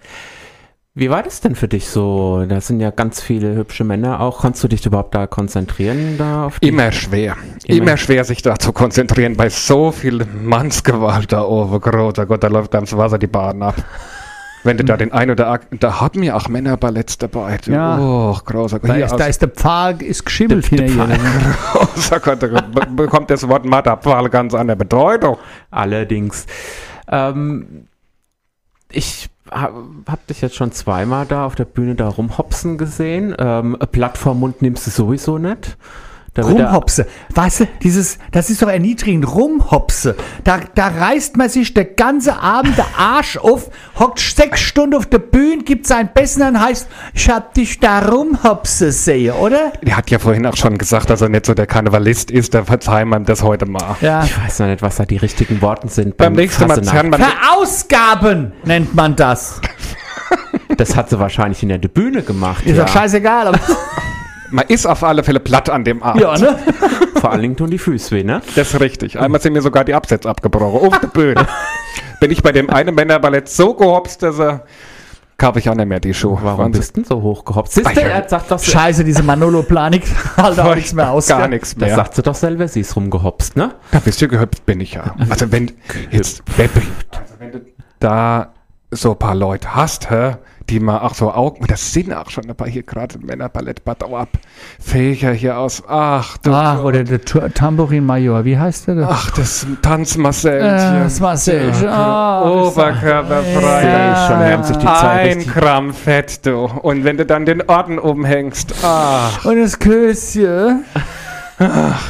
Wie war das denn für dich so? Da sind ja ganz viele hübsche Männer auch. Kannst du dich überhaupt da konzentrieren? Da auf Immer schwer. Immer. Immer, schwer, sich da zu konzentrieren bei so viel Mannsgewalt da oben. Großer Gott, da läuft ganz Wasser die Bahn ab. Wenn du da den ein oder ak- da haben wir auch Männerballetts dabei. Ja. Oh, großer Gott. Da ist, da ist der Pfahl ist geschimmelt der hinter ihr. großer Gott, da be- bekommt das Wort Matterpfahl ganz andere Bedeutung. Allerdings. Ähm, ich habe hab dich jetzt schon zweimal da auf der Bühne da rumhopsen gesehen. Ähm, ein Blatt vom Mund nimmst du sowieso nicht. Da Rumhopse. Weißt du, dieses, das ist doch erniedrigend. Rumhopse. Da, da reißt man sich der ganze Abend der Arsch auf, hockt sechs Stunden auf der Bühne, gibt sein Besten und heißt, ich hab dich da rumhopse sehen, oder? Er hat ja vorhin auch schon gesagt, dass er nicht so der Karnevalist ist. Da verzeihen wir ihm das heute mal. Ja. Ich weiß noch nicht, was da die richtigen Worte sind. Beim nächsten Mal zerren wir Verausgaben nennt man das. Das hat sie wahrscheinlich in der Bühne gemacht. Ist ja. doch scheißegal, aber. Man ist auf alle Fälle platt an dem Abend. ja, ne? Vor allen Dingen tun die Füße weh, ne? Das ist richtig. Einmal sind mir sogar die Absätze abgebrochen. Auf der Bühne. Bin ich bei dem einen Männerballett so gehopst, dass er. Kaufe ich auch nicht mehr die Schuhe. Warum Waren sie- bist du denn so hochgehopst? Siehst du, er sagt doch, Scheiße, diese Manolo-Planik halt auch nichts mehr aus. Gar nichts das mehr. sagt sie doch selber, sie ist rumgehopst, ne? Da bist du gehüpft, bin ich ja. Also wenn jetzt also wenn du da so ein paar Leute hast, hä, die mal auch so Augen, das sind auch schon dabei hier gerade Männerballett Bad Auab, Fächer hier aus, ach du, Ah, oder der Tu- Tambourin-Major, wie heißt der? ach das Tanzmarcel, Äh, das Marcel. Ah, Oberkörperfrei, Da ist schon haben sich die Zeit ein Gramm Fett, du. Und wenn du dann den Orden umhängst, ach. Und das Klößchen.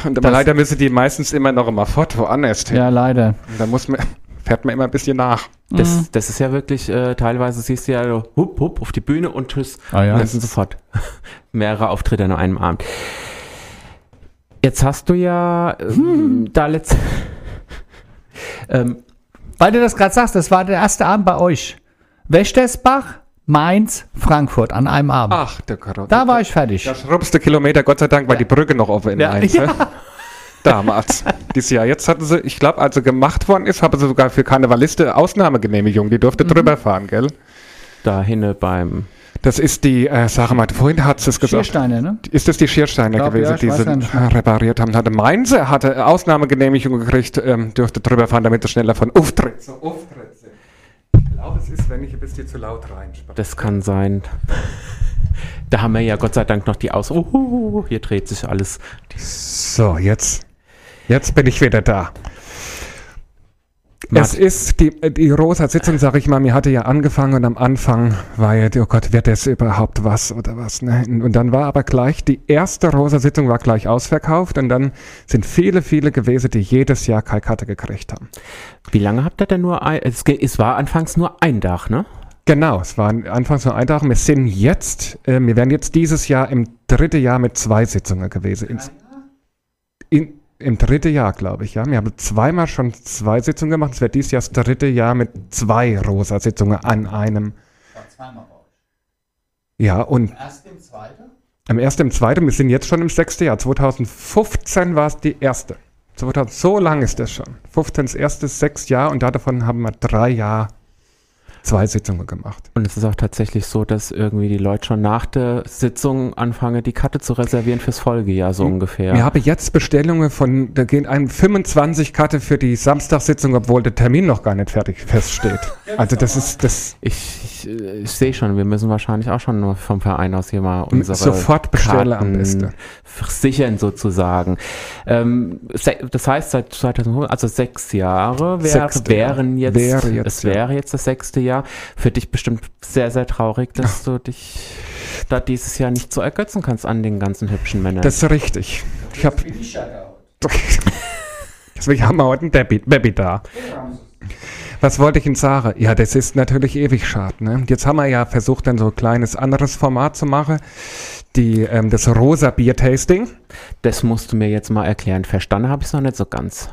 Und aber leider müssen die meistens immer noch immer fort, woanders hin. Ja, leider. Da muss man, fährt man immer ein bisschen nach. Das, das ist ja wirklich, äh, teilweise siehst du ja so, hup, hup, auf die Bühne und tschüss. Ah, ja. Und dann sind sofort mehrere Auftritte an einem Abend. Jetzt hast du ja ähm, da letzt ähm, Weil du das gerade sagst, das war der erste Abend bei euch. Wächtersbach, Mainz, Frankfurt an einem Abend. Ach, der Karotte. da war ich fertig. Der schrubste Kilometer, Gott sei Dank, war die Brücke noch offen in Ja. Mainz. Ja. Damals. Dieses Jahr. Jetzt hatten sie, ich glaube, als sie gemacht worden ist, haben sie sogar für Karnevaliste Ausnahmegenehmigung. Die durfte drüber fahren, gell? da hinne beim Das ist die, äh, sag mal, vorhin hat es gesagt. Schiersteine, ne? Ist das die Schiersteiner Glaub, gewesen, ja, die sie äh, repariert haben? Hatte Mainze hatte Ausnahmegenehmigung gekriegt, ähm, dürfte drüber fahren, damit sie schneller von Auftritt zu Auftritt sind. Ich glaube, es ist, wenn ich ein bisschen zu laut reinspreche. Das kann sein. Da haben wir ja Gott sei Dank noch die Aus. Uhuhu, hier dreht sich alles. So, jetzt. Jetzt bin ich wieder da. Matt. Es ist die, die rosa Sitzung, sag ich mal, mir hatte ja angefangen und am Anfang war ja, oh Gott, wird das überhaupt was oder was? Ne? Und dann war aber gleich, die erste rosa Sitzung war gleich ausverkauft und dann sind viele, viele gewesen, die jedes Jahr keine Karte gekriegt haben. Wie lange habt ihr denn nur ein, es, es war anfangs nur ein Dach, ne? Genau, es waren anfangs nur ein Tag. Wir sind jetzt, äh, wir werden jetzt dieses Jahr im dritten Jahr mit zwei Sitzungen gewesen. Ins, in, Im dritten Jahr, glaube ich, ja. Wir haben zweimal schon zwei Sitzungen gemacht. Es wird dieses Jahr das dritte Jahr mit zwei Rosa-Sitzungen an einem. Ja, und Erst im zweiten? am ersten, im zweiten, wir sind jetzt schon im sechsten Jahr. 2015 war es die erste. 2000, so lang ist das schon. 15 das erste, sechs Jahre und davon haben wir drei Jahre zwei Sitzungen gemacht. Und es ist auch tatsächlich so, dass irgendwie die Leute schon nach der Sitzung anfangen, die Karte zu reservieren fürs Folgejahr, so ungefähr. Wir haben jetzt Bestellungen von, da gehen einem 25 Karte für die Samstagssitzung, obwohl der Termin noch gar nicht fertig feststeht. Also das ist das Ich, ich, ich sehe schon, wir müssen wahrscheinlich auch schon nur vom Verein aus hier mal unsere sofort bestellen am besten. sichern sozusagen. Ähm, das heißt, seit 2000, also sechs Jahre wär, Sechste wären jetzt, Wäre jetzt, es ja. wäre jetzt das sechste Jahr. Für dich bestimmt sehr, sehr traurig, dass du dich da dieses Jahr nicht so ergötzen kannst an den ganzen hübschen Männern. Das ist richtig. Ich habe. Deswegen haben wir heute ein Baby, Baby da. Was wollte ich Ihnen sagen? Ja, das ist natürlich ewig schade. Ne? Jetzt haben wir ja versucht, dann so ein kleines anderes Format zu machen. Die, ähm, das rosa Bier-Tasting. das musst du mir jetzt mal erklären. Verstanden habe ich es noch nicht so ganz.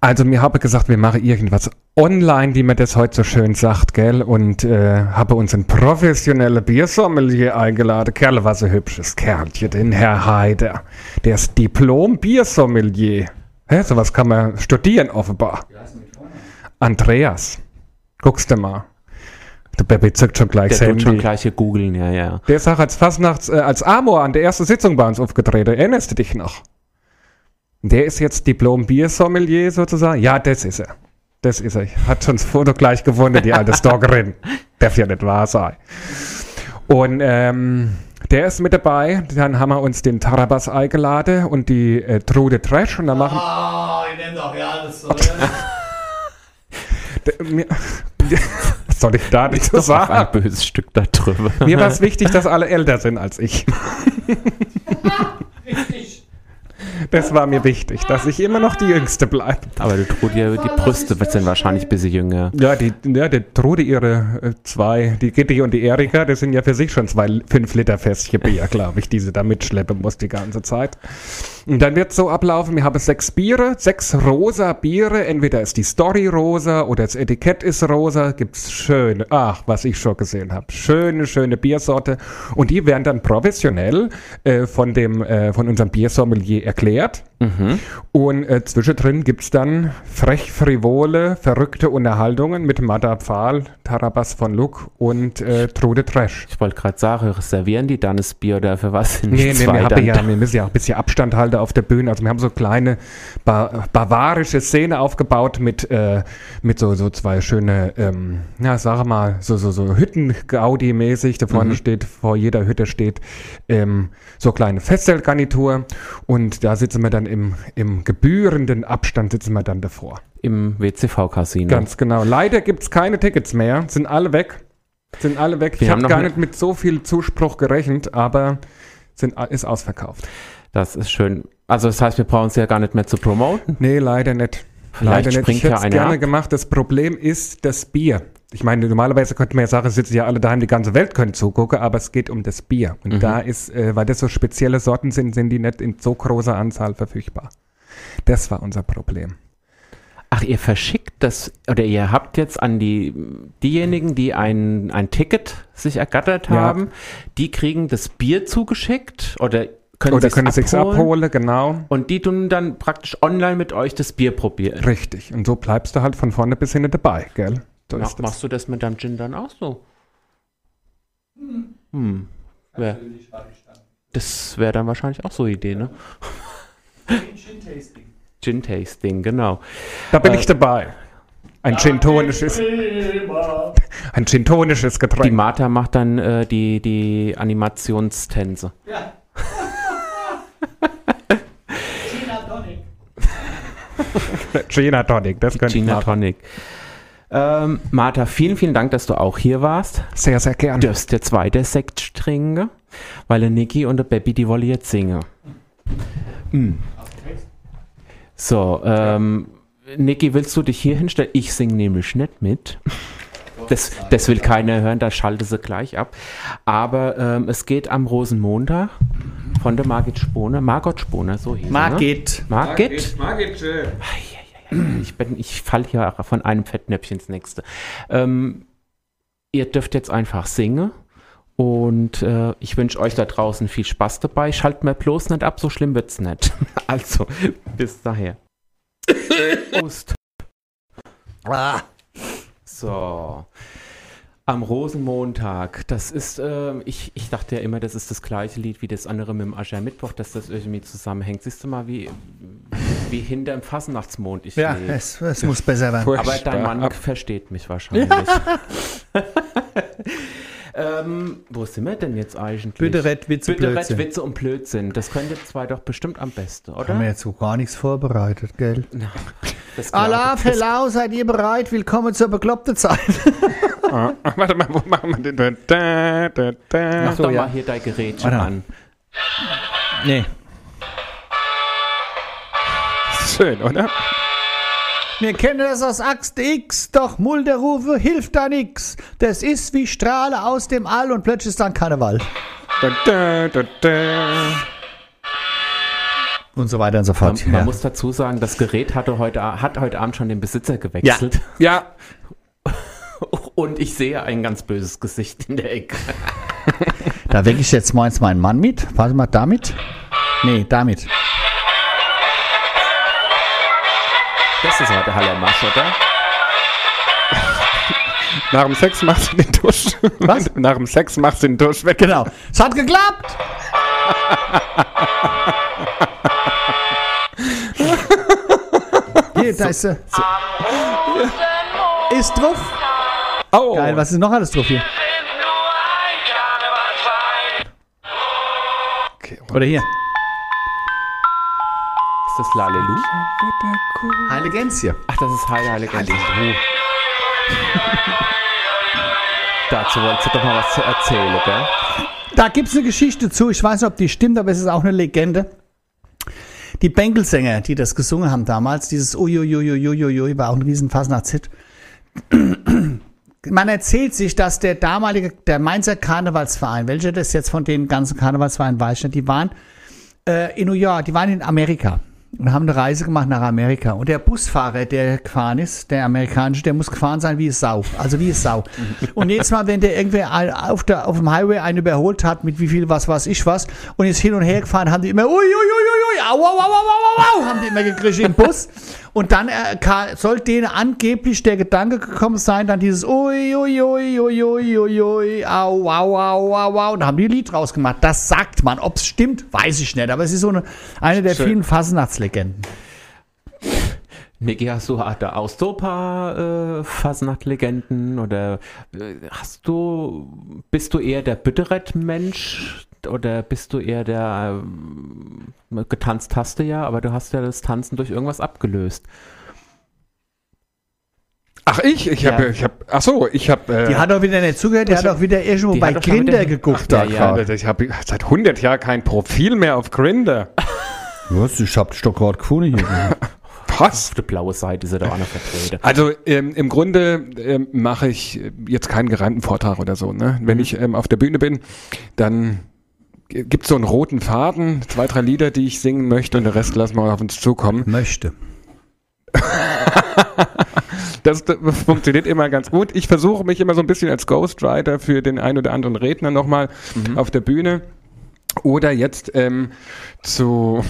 Also mir habe gesagt, wir machen irgendwas online, wie man das heute so schön sagt, gell? Und äh, habe uns einen professionellen Biersommelier eingeladen. Kerl, was ein hübsches Kerlchen, den Herr Heider. Der ist Diplom-Biersommelier. Hä, sowas kann man studieren offenbar. Andreas. Guckst du mal. Der Baby zückt schon gleich Der tut schon gleich hier googeln, ja, ja. Der ist auch als Fastnachts, äh, als Amor an der ersten Sitzung bei uns aufgetreten. Erinnerst du dich noch? Der ist jetzt Diplom-Biersommelier sozusagen. Ja, das ist er. Das ist er. Hat schon das Foto gleich gewonnen, die alte Stalkerin. Darf ja nicht wahr sein. Und ähm, der ist mit dabei. Dann haben wir uns den Tarabas eingeladen und die äh, Trude Trash. Und dann machen Oh, ich nehme doch ja alles so. Was soll ich da nicht so Noch ein sagen? böses Stück da drüber. Mir war es wichtig, dass alle älter sind als ich. Das war mir wichtig, dass ich immer noch die Jüngste bleibe. Aber du trug dir, die Brüste sind wahrscheinlich ein bisschen jünger. Ja, die, ja, die Trude, ihre äh, zwei, die Gitti und die Erika, das sind ja für sich schon zwei 5-Liter-Fässchen Bier, glaube ich, die sie da mitschleppen muss die ganze Zeit. Und dann wird es so ablaufen, wir haben sechs Biere, sechs rosa Biere, entweder ist die Story rosa oder das Etikett ist rosa, gibt's schöne, ach, was ich schon gesehen habe, schöne, schöne Biersorte und die werden dann professionell äh, von dem, äh, von unserem Biersommelier erklärt. Und äh, zwischendrin gibt's dann frech frivole, verrückte Unterhaltungen mit Mada Pfahl, Tarabas von Luck und äh, Trude Trash. Ich wollte gerade sagen, reservieren die dann das Bier oder für was sind Nee, nee, wir, haben ja, wir müssen ja auch ein bisschen Abstand halten auf der Bühne. Also wir haben so kleine ba bavarische Szene aufgebaut mit, äh, mit so, so zwei schöne, ähm, ja, sag mal, so, so, so Hütten-Gaudi-mäßig. Da vorne steht, vor jeder Hütte steht ähm, so kleine Festzeltgarnitur und da sitzen wir dann im, im gebührenden Abstand sitzen wir dann davor. Im WCV-Casino. Ganz genau. Leider gibt's keine Tickets mehr, sind alle weg. Sind alle weg. Wir ich habe gar nicht mit so viel Zuspruch gerechnet, aber sind, ist ausverkauft. Das ist schön. Also das heißt, wir brauchen es ja gar nicht mehr zu promoten. Nee, leider nicht. Vielleicht leider nicht. Ich hätte es gerne ab. gemacht. Das Problem ist das Bier. Ich meine, normalerweise könnte man ja sagen, sitzen ja alle daheim, die ganze Welt könnte zugucken, aber es geht um das Bier. Und Mhm. da ist, äh, weil das so spezielle Sorten sind, sind die nicht in so großer Anzahl verfügbar. Das war unser Problem. Ach, ihr verschickt das, oder ihr habt jetzt an die, diejenigen, die ein, ein Ticket sich ergattert Ja. haben, die kriegen das Bier zugeschickt oder können Oder können abholen, abholen, genau. Und die tun dann praktisch online mit euch das Bier probieren. Richtig. Und so bleibst du halt von vorne bis hinten dabei, gell? So Mach, ist das. machst du das mit deinem Gin dann auch so? Hm. Wär, das wäre dann wahrscheinlich auch so eine Idee, ne? Gin-Tasting, genau. Da bin Äh, ich dabei. Ein gintonisches, ein gintonisches Die Getränk. Martha macht dann äh, die, die Animationstänze. Gina Tonic, das könnte ich Gina machen. Tonic. Ähm, Martha, vielen, vielen Dank, dass du auch hier warst. Sehr, sehr gerne. Du darfst der zweite Sekt trinken, weil der Niki und der Baby, die wollen jetzt singen. Mm. So, ähm, Niki, willst du dich hier hinstellen? Ich singe nämlich nicht mit. Das, das will keiner hören, da schalte sie gleich ab. Aber ähm, es geht am Rosenmontag von der Margit Spohner. Margot Spohner, so hieß sie, Ne? Margit. Margit? Margit, äh, Ich, bin- ich falle hier von einem Fettnäpfchen ins nächste. Ähm, ihr dürft jetzt einfach singen. Und äh, ich wünsche euch da draußen viel Spaß dabei. Schaltet mir bloß nicht ab, so schlimm wird's nicht. Also, bis daher. Prost. So. Am Rosenmontag, das ist, ähm, ich, ich dachte ja immer, das ist das gleiche Lied wie das andere mit dem Aschermittwoch, dass das irgendwie zusammenhängt. Siehst du mal, wie, wie hinterm Fasnachtsmond ich Ja, lebe. es, es muss besser werden. Aber dein Mann ab. versteht mich wahrscheinlich. ähm, wo sind wir denn jetzt eigentlich? Bitte Red, Witze, Bitte Blödsinn. Witze und Blödsinn. Das könnt ihr zwei doch bestimmt am besten, oder? Haben wir jetzt so gar nichts vorbereitet, gell? Glaub Allah, hello, seid ihr bereit? Willkommen zur bekloppten Zeit. Ah, warte mal, wo machen wir den? Da, da, da. Mach so, doch ja. mal hier dein Gerätchen Warte. an. Nee. Schön, oder? Wir kennen das aus Axt X, doch Mulderrufe hilft da nix. Das ist wie Strahle aus dem All und plötzlich ist dann Karneval. Da, da, da, da. Und so weiter und so Man, fort. man ja. muss dazu sagen, das Gerät hatte heute, hat heute Abend schon den Besitzer gewechselt. Ja, Und ich sehe ein ganz böses Gesicht in der Ecke. Da wecke ich jetzt meins meinen Mann mit. Warte mal, damit? Nee, damit. Das ist heute Hallermasch, oder? nach dem Sex machst du den Dusch. Was? nach dem Sex machst du den Dusch weg. Genau. Es hat geklappt. Hier, da ist sie. Ist drauf. Oh, Geil, was ist noch alles drauf hier? okay. Oder hier. Ist das Lalelu? Heile Gänse. Ach, das ist Heile, Heile, Gänse. Dazu wolltest du doch mal was zu erzählen, gell? Da gibt es eine Geschichte zu. Ich weiß nicht, ob die stimmt, aber es ist auch eine Legende. Die Bänkelsänger, die das gesungen haben damals, dieses Uiuiuiuiui, war auch ein riesen Fasnachtshit. Man erzählt sich, dass der damalige, der Mainzer Karnevalsverein, welcher das jetzt von den ganzen Karnevalsvereinen weiß, die waren äh, in New York, die waren in Amerika und haben eine Reise gemacht nach Amerika. Und der Busfahrer, der gefahren ist, der amerikanische, der muss gefahren sein wie es Sau. Also wie es Sau. Und jedes Mal, wenn der irgendwer auf, der, auf dem Highway einen überholt hat, mit wie viel was weiß ich was, und ist hin und her gefahren, haben die immer, ui, ui, ui, ui, au, au, au, au, au, au, haben die immer gekriegt im Bus. Und dann äh, soll denen angeblich der Gedanke gekommen sein, dann dieses ui, ui, ui, ui, ui, ui, ui, au, au, au, au, au. Und da haben die ein Lied draus gemacht. Das sagt man. Ob es stimmt, weiß ich nicht. Aber es ist so eine, eine der Schön. vielen Fasnachtslegenden. Niki, hast du da auch so ein paar äh, Fasnacht-Legenden oder äh, hast du, bist du eher der Bitterett-Mensch oder bist du eher der, ähm, getanzt hast du ja, aber du hast ja das Tanzen durch irgendwas abgelöst. Ach, ich? Ich Ja. habe, ich habe, ach so, ich habe, Die äh, hat auch wieder nicht zugehört, die hat auch wieder irgendwo Die bei wieder- geguckt. Ach, da ja, ja. ich habe seit 100 Jahren kein Profil mehr auf Grinder. Was? Ich hab dich doch gerade gefunden hier. Was? Auf der blaue Seite ist er da auch noch vertreten. Also ähm, im Grunde ähm, mache ich äh, jetzt keinen gereimten Vortrag oder so. Ne? Wenn ich ähm, auf der Bühne bin, dann gibt es so einen roten Faden, zwei, drei Lieder, die ich singen möchte und den Rest lassen wir auf uns zukommen. Möchte. Das, das funktioniert immer ganz gut. Ich versuche mich immer so ein bisschen als Ghostwriter für den einen oder anderen Redner nochmal auf der Bühne. Oder jetzt ähm, zu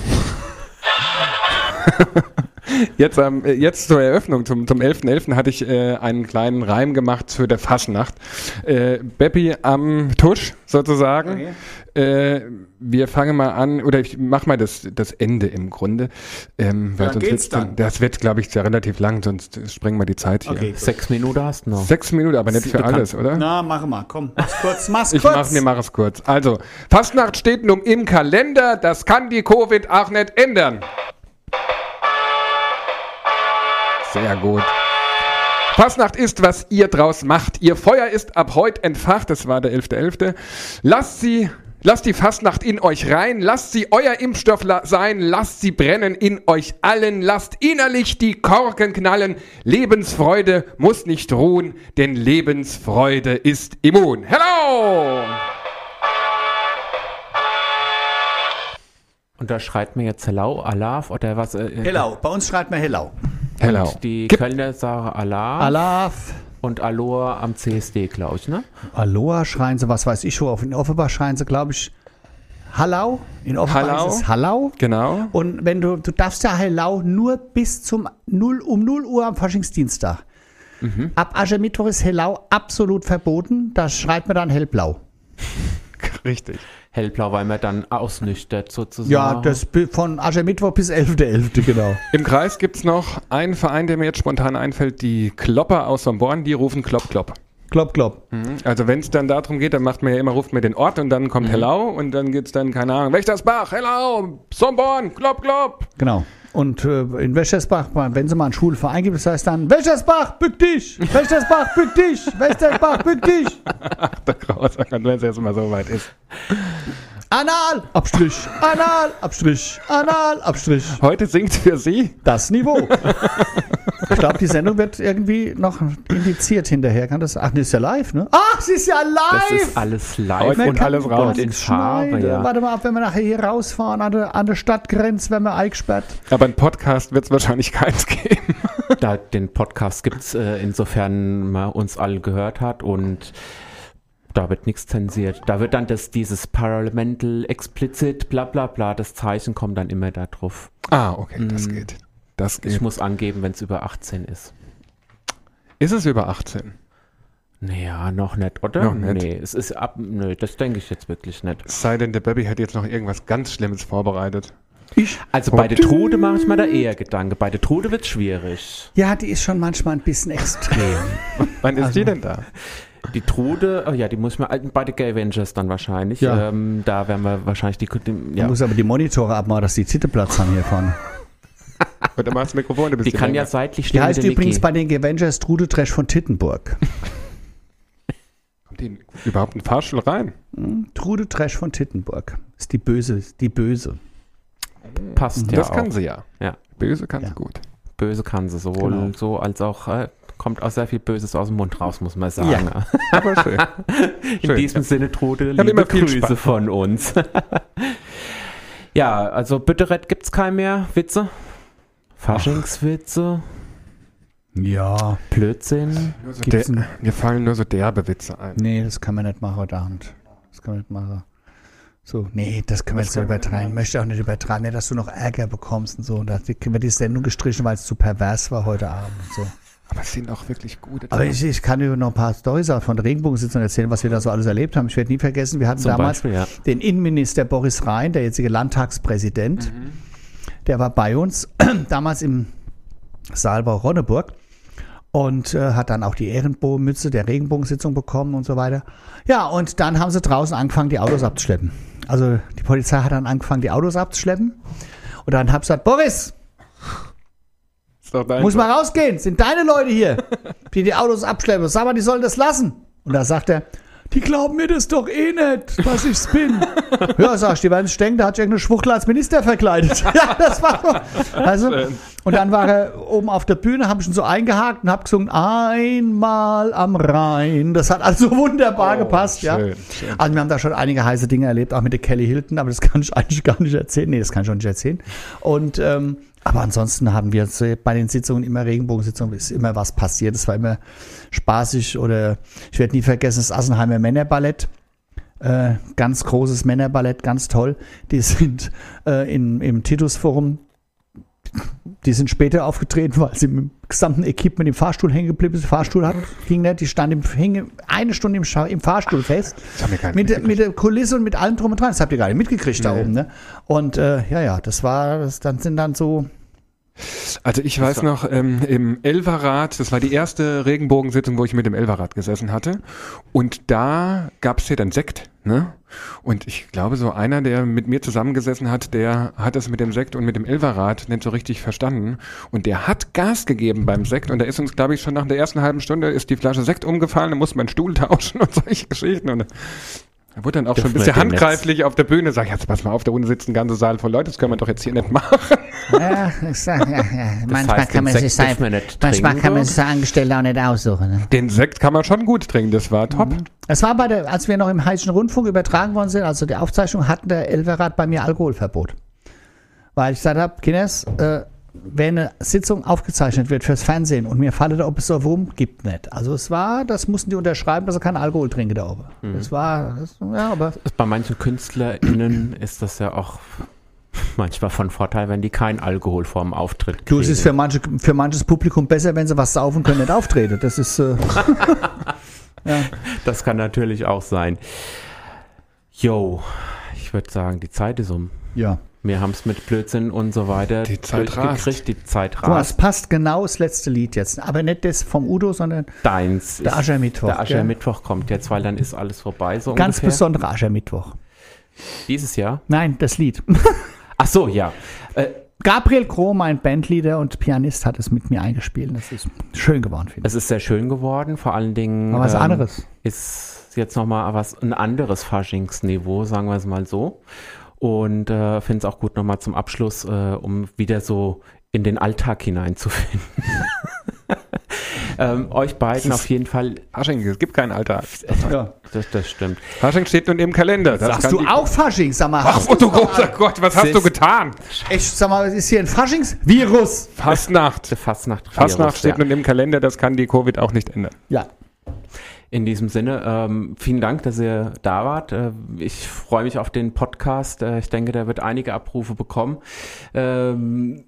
jetzt, ähm, jetzt zur Eröffnung, zum, zum 11.11. hatte ich äh, einen kleinen Reim gemacht für der Faschnacht. Äh, Beppi am Tusch sozusagen. Äh, wir fangen mal an, oder ich mach mal das, das Ende im Grunde. Ähm, weil lang sonst geht's dann, dann? das wird, glaube ich, sehr relativ lang, sonst sprengen wir die Zeit hier. Okay. Sechs Minuten hast du noch. Sechs Minuten, aber nicht Sie- für du alles, oder? Na, mach mal, komm. Mach's kurz, mach's Ich kurz. mach, mir mach es kurz. Also, Fastnacht steht nun im Kalender, das kann die Covid auch nicht ändern. Sehr gut. Fastnacht ist, was ihr draus macht. Ihr Feuer ist ab heute entfacht. Das war der 11.11. Lasst sie, lasst die Fastnacht in euch rein. Lasst sie euer Impfstoff sein. Lasst sie brennen in euch allen. Lasst innerlich die Korken knallen. Lebensfreude muss nicht ruhen, denn Lebensfreude ist immun. Hello! Und da schreit mir jetzt Hello, Alaf oder was? Äh, äh, Hello. Bei uns schreibt man Hello. Hello. Und die Gib- Kölner sagen Alaf Alaf. und Aloha am CSD, glaube ich, ne? Aloha schreien sie, was weiß ich schon. Auf in Offenbach schreien sie, glaube ich, Hallau. In Offenbach Hallau. ist es Hallau. Genau. Und wenn du, du darfst ja Hellau nur bis zum 0, um 0 Uhr am Faschingsdienstag. Ab Aschermittwoch ist Hellau absolut verboten. Da schreit man dann hellblau. Richtig. Hellblau, weil man dann ausnüchtert sozusagen. Ja, das von Aschermittwoch bis 11.11. genau. Im Kreis gibt es noch einen Verein, der mir jetzt spontan einfällt, die Klopper aus Somborn, die rufen Klopp, Klopp. Klopp, klopp. Also wenn es dann darum geht, dann macht man ja immer, ruft man den Ort und dann kommt Hello und dann gibt es dann, keine Ahnung, Wächtersbach, Hello, Somborn, Klopp, Klopp. Genau. Und äh, in Wäschersbach, wenn sie mal einen Schulverein gibt, das heißt dann, Wäschersbach, bück dich! Wäschersbach, bück dich! Wäschersbach, bück dich! Der Grausam, wenn es jetzt mal so weit ist. Anal, Abstrich, Anal, Abstrich, Anal, Abstrich. Heute singt für Sie Das Niveau. Ich glaube, die Sendung wird irgendwie noch indiziert hinterher. Kann das? Ach, das ist ja live, ne? Ach, sie ist ja Das live! ist alles live und kann alles raus. Und in Farbe, ja. Warte mal ab, wenn wir nachher hier rausfahren an der, an der Stadtgrenze, werden wir eingesperrt. Aber ein Podcast wird es wahrscheinlich keins geben. Da, den Podcast gibt es, äh, insofern man uns alle gehört hat und da wird nichts zensiert. Da wird dann das, dieses Parliamental Explicit, bla bla bla, das Zeichen kommt dann immer da drauf. Ah, okay, das geht. Das Ich geht. muss angeben, wenn es über 18 ist. Ist es über 18? Naja, noch nicht, oder? Noch nicht. Nee, es ist ab, nö, das denke ich jetzt wirklich nicht. Es sei denn, der Baby hat jetzt noch irgendwas ganz Schlimmes vorbereitet. Also bei der Trude mache ich mir da eher Gedanke. Bei der Trude wird es schwierig. Ja, die ist schon manchmal ein bisschen extrem. Wann ist die denn da? Die Trude, oh ja, die muss ich mal, bei den Gay Avengers dann wahrscheinlich. Ja. Ähm, da werden wir wahrscheinlich die, die Man ja, muss aber die Monitore abmachen, dass die Zitte Platz haben hier vorne. Und dann machst du das Mikrofon ein die bisschen kann ja länger. seitlich Die stehen. heißt mit der übrigens Niki. bei den Avengers Trude Trash von Tittenburg. Kommt die überhaupt in den Fahrstuhl rein? Trude Trash von Tittenburg. Ist die böse, die böse. Passt ja das auch. kann sie ja. Ja. Böse kann Ja. sie gut. Böse kann sie sowohl Genau. so als auch äh, kommt auch sehr viel Böses aus dem Mund raus, muss man sagen. Ja. Aber schön. In Schön, diesem ja. Sinne, Trude, liebe Grüße Spaß. von uns. ja, also Bütterett gibt's keinen mehr. Witze? Faschingswitze? Ja. Blödsinn? Nur so der, mir fallen nur so derbe Witze ein. Nee, das kann man nicht machen heute Abend. Das kann man nicht machen. So, nee, das können wir jetzt nicht übertreiben. Ich möchte auch nicht übertreiben, dass du noch Ärger bekommst und so. Und da können wir die Sendung gestrichen, weil es zu pervers war heute Abend und so. Aber es sind auch wirklich gute. Aber ich, ich kann dir noch ein paar Storys von der Regenbogensitzung erzählen, was wir da so alles erlebt haben. Ich werde nie vergessen, wir hatten Zum damals Beispiel, ja. den Innenminister Boris Rhein, der jetzige Landtagspräsident. Der war bei uns damals im Saalbau Ronneburg und äh, hat dann auch die Ehrenbogenmütze der Regenbogensitzung bekommen und so weiter. Ja, und dann haben sie draußen angefangen, die Autos abzuschleppen. Also die Polizei hat dann angefangen, die Autos abzuschleppen. Und dann hab ich gesagt, Boris, muss mal rausgehen, sind deine Leute hier, die die Autos abschleppen. Sag mal, die sollen das lassen. Und da sagt er, die glauben mir das doch eh nicht, dass ich's bin. ja, sag ich, die werden sich denken, da hat sich irgendeine Schwuchtel als Minister verkleidet. ja, das war so. Also, und dann war er oben auf der Bühne, habe ich ihn so eingehakt und habe gesungen, einmal am Rhein. Das hat also wunderbar gepasst, ja. schön, schön. Also wir haben da schon einige heiße Dinge erlebt, auch mit der Kelly Hilton, aber das kann ich eigentlich gar nicht erzählen. Nee, das kann ich auch nicht erzählen. Und ähm, aber ansonsten haben wir bei den Sitzungen immer Regenbogensitzungen, ist immer was passiert. Es war immer spaßig oder ich werde nie vergessen, das Assenheimer Männerballett. Äh, ganz großes Männerballett, ganz toll. Die sind äh, in, im Titusforum die sind später aufgetreten, weil sie mit dem gesamten Equipment im Fahrstuhl hängen geblieben sind. Fahrstuhl hat, ging nicht, die stand im, hing eine Stunde im, Scha im Fahrstuhl fest. Gar nicht Mit, mit der Kulisse und mit allem drum und dran. Das habt ihr gar nicht mitgekriegt da Nee. oben. Ne? Und äh, ja, ja, das war, das, dann sind dann so Also ich weiß noch, ähm, im Elverrad, das war die erste Regenbogensitzung, wo ich mit dem Elverrad gesessen hatte. Und da gab es ja dann Sekt, ne? Und ich glaube, so einer, der mit mir zusammengesessen hat, der hat es mit dem Sekt und mit dem Elverrad nicht so richtig verstanden. Und der hat Gas gegeben beim Sekt. Und da ist uns, glaube ich, schon nach der ersten halben Stunde ist die Flasche Sekt umgefallen, da musste man Stuhl tauschen und solche Geschichten. Und er wurde dann auch schon ein bisschen handgreiflich auf der Bühne. Sag, jetzt pass mal auf, da unten sitzt ein ganzer Saal voll Leute, das können wir doch jetzt hier nicht machen. Ja, ich sag, ja, ja. Manchmal heißt, kann man sich sein, manchmal kann man sich seine Angestellte auch nicht aussuchen. Ne? Den Sekt kann man schon gut trinken, das war top. Es war bei der, als wir noch im Heidischen Rundfunk übertragen worden sind, also die Aufzeichnung, hatten der Elverrat bei mir Alkoholverbot. Weil ich gesagt habe, Kinders, äh, wenn eine Sitzung aufgezeichnet wird fürs Fernsehen und mir falle da, ob es so rum gibt, nicht. Also es war, das mussten die unterschreiben, dass sie keinen Alkohol trinken da oben. Das war, das, ja, aber Bei manchen KünstlerInnen ist das ja auch manchmal von Vorteil, wenn die keinen Alkohol vorm Auftritt kriegen. du, es ist für, manche, für manches Publikum besser, wenn sie was saufen können, nicht auftreten. Das ist, äh, Das kann natürlich auch sein. Yo, ich würde sagen, die Zeit ist um. ja. Wir haben es mit Blödsinn und so weiter Die Zeit rast. durchgekriegt. Die Zeit Guck mal, es rast. passt genau das letzte Lied jetzt. Aber nicht das vom Udo, sondern Deins. der Aschermittwoch. Der? Aschermittwoch kommt jetzt, weil dann ist alles vorbei. So Ganz ungefähr. besonderer Aschermittwoch. Dieses Jahr. Nein, das Lied. Ach so, ja. Äh, Gabriel Kroh, mein Bandleader und Pianist, hat es mit mir eingespielt. Das ist schön geworden, finde es ist sehr schön geworden. Vor allen Dingen. ich. Aber was ähm, anderes. ist jetzt nochmal was ein anderes Faschingsniveau, sagen wir es mal so. Und äh, finde es auch gut nochmal zum Abschluss, äh, um wieder so in den Alltag hineinzufinden. ähm, euch beiden auf jeden Fall, Fasching, es gibt keinen Alltag. Ja. das, das stimmt. Fasching steht nun im Kalender. Das Sagst du auch Fasching? Sag mal, Ach, hast oh du großer Gott, was hast Sis- du getan? echt, sag mal, ist hier ein Faschingsvirus? Fastnacht. Fastnacht. Fastnacht steht ja. nun im Kalender, das kann die Covid auch nicht ändern. Ja. In diesem Sinne, ähm, vielen Dank, dass ihr da wart. Äh, ich freue mich auf den Podcast. Äh, ich denke, der wird einige Abrufe bekommen. Ähm,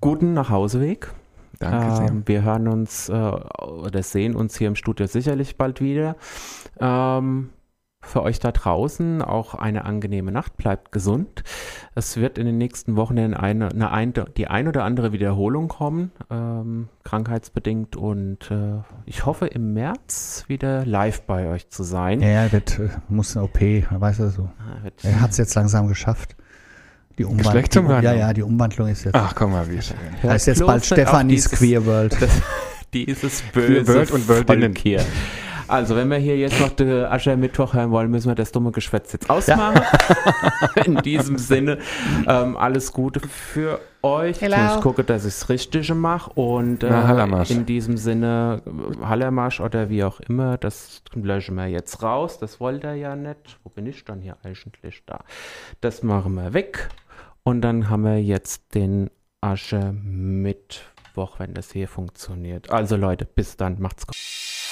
guten Nachhauseweg. Danke sehr. Ähm, wir hören uns äh, oder sehen uns hier im Studio sicherlich bald wieder. Ähm, für euch da draußen auch eine angenehme Nacht. Bleibt gesund. Es wird in den nächsten Wochen in eine, eine ein, die ein oder andere Wiederholung kommen, ähm, krankheitsbedingt. Und äh, ich hoffe im März wieder live bei euch zu sein. Ja, er wird, äh, muss eine OP, weißt du so. Ah, Er hat es jetzt langsam geschafft. Die Umwandlung. Ja, ja, die Umwandlung ist jetzt. Ach, guck mal, wie schön. heißt jetzt bald Stefanis Queer World. dieses böse World und. Volk hier. Also, wenn wir hier jetzt noch den Aschermittwoch hören wollen, müssen wir das dumme Geschwätz jetzt ausmachen. In diesem Sinne, ähm, alles Gute für euch. Hello. Ich gucke, dass ich das Richtige mache. Und äh, Na, in diesem Sinne, Hallermarsch oder wie auch immer, das löschen wir jetzt raus. Das wollt ihr ja nicht. Wo bin ich dann hier eigentlich da? Das machen wir weg. Und dann haben wir jetzt den Aschermittwoch, wenn das hier funktioniert. Also Leute, bis dann. Macht's gut.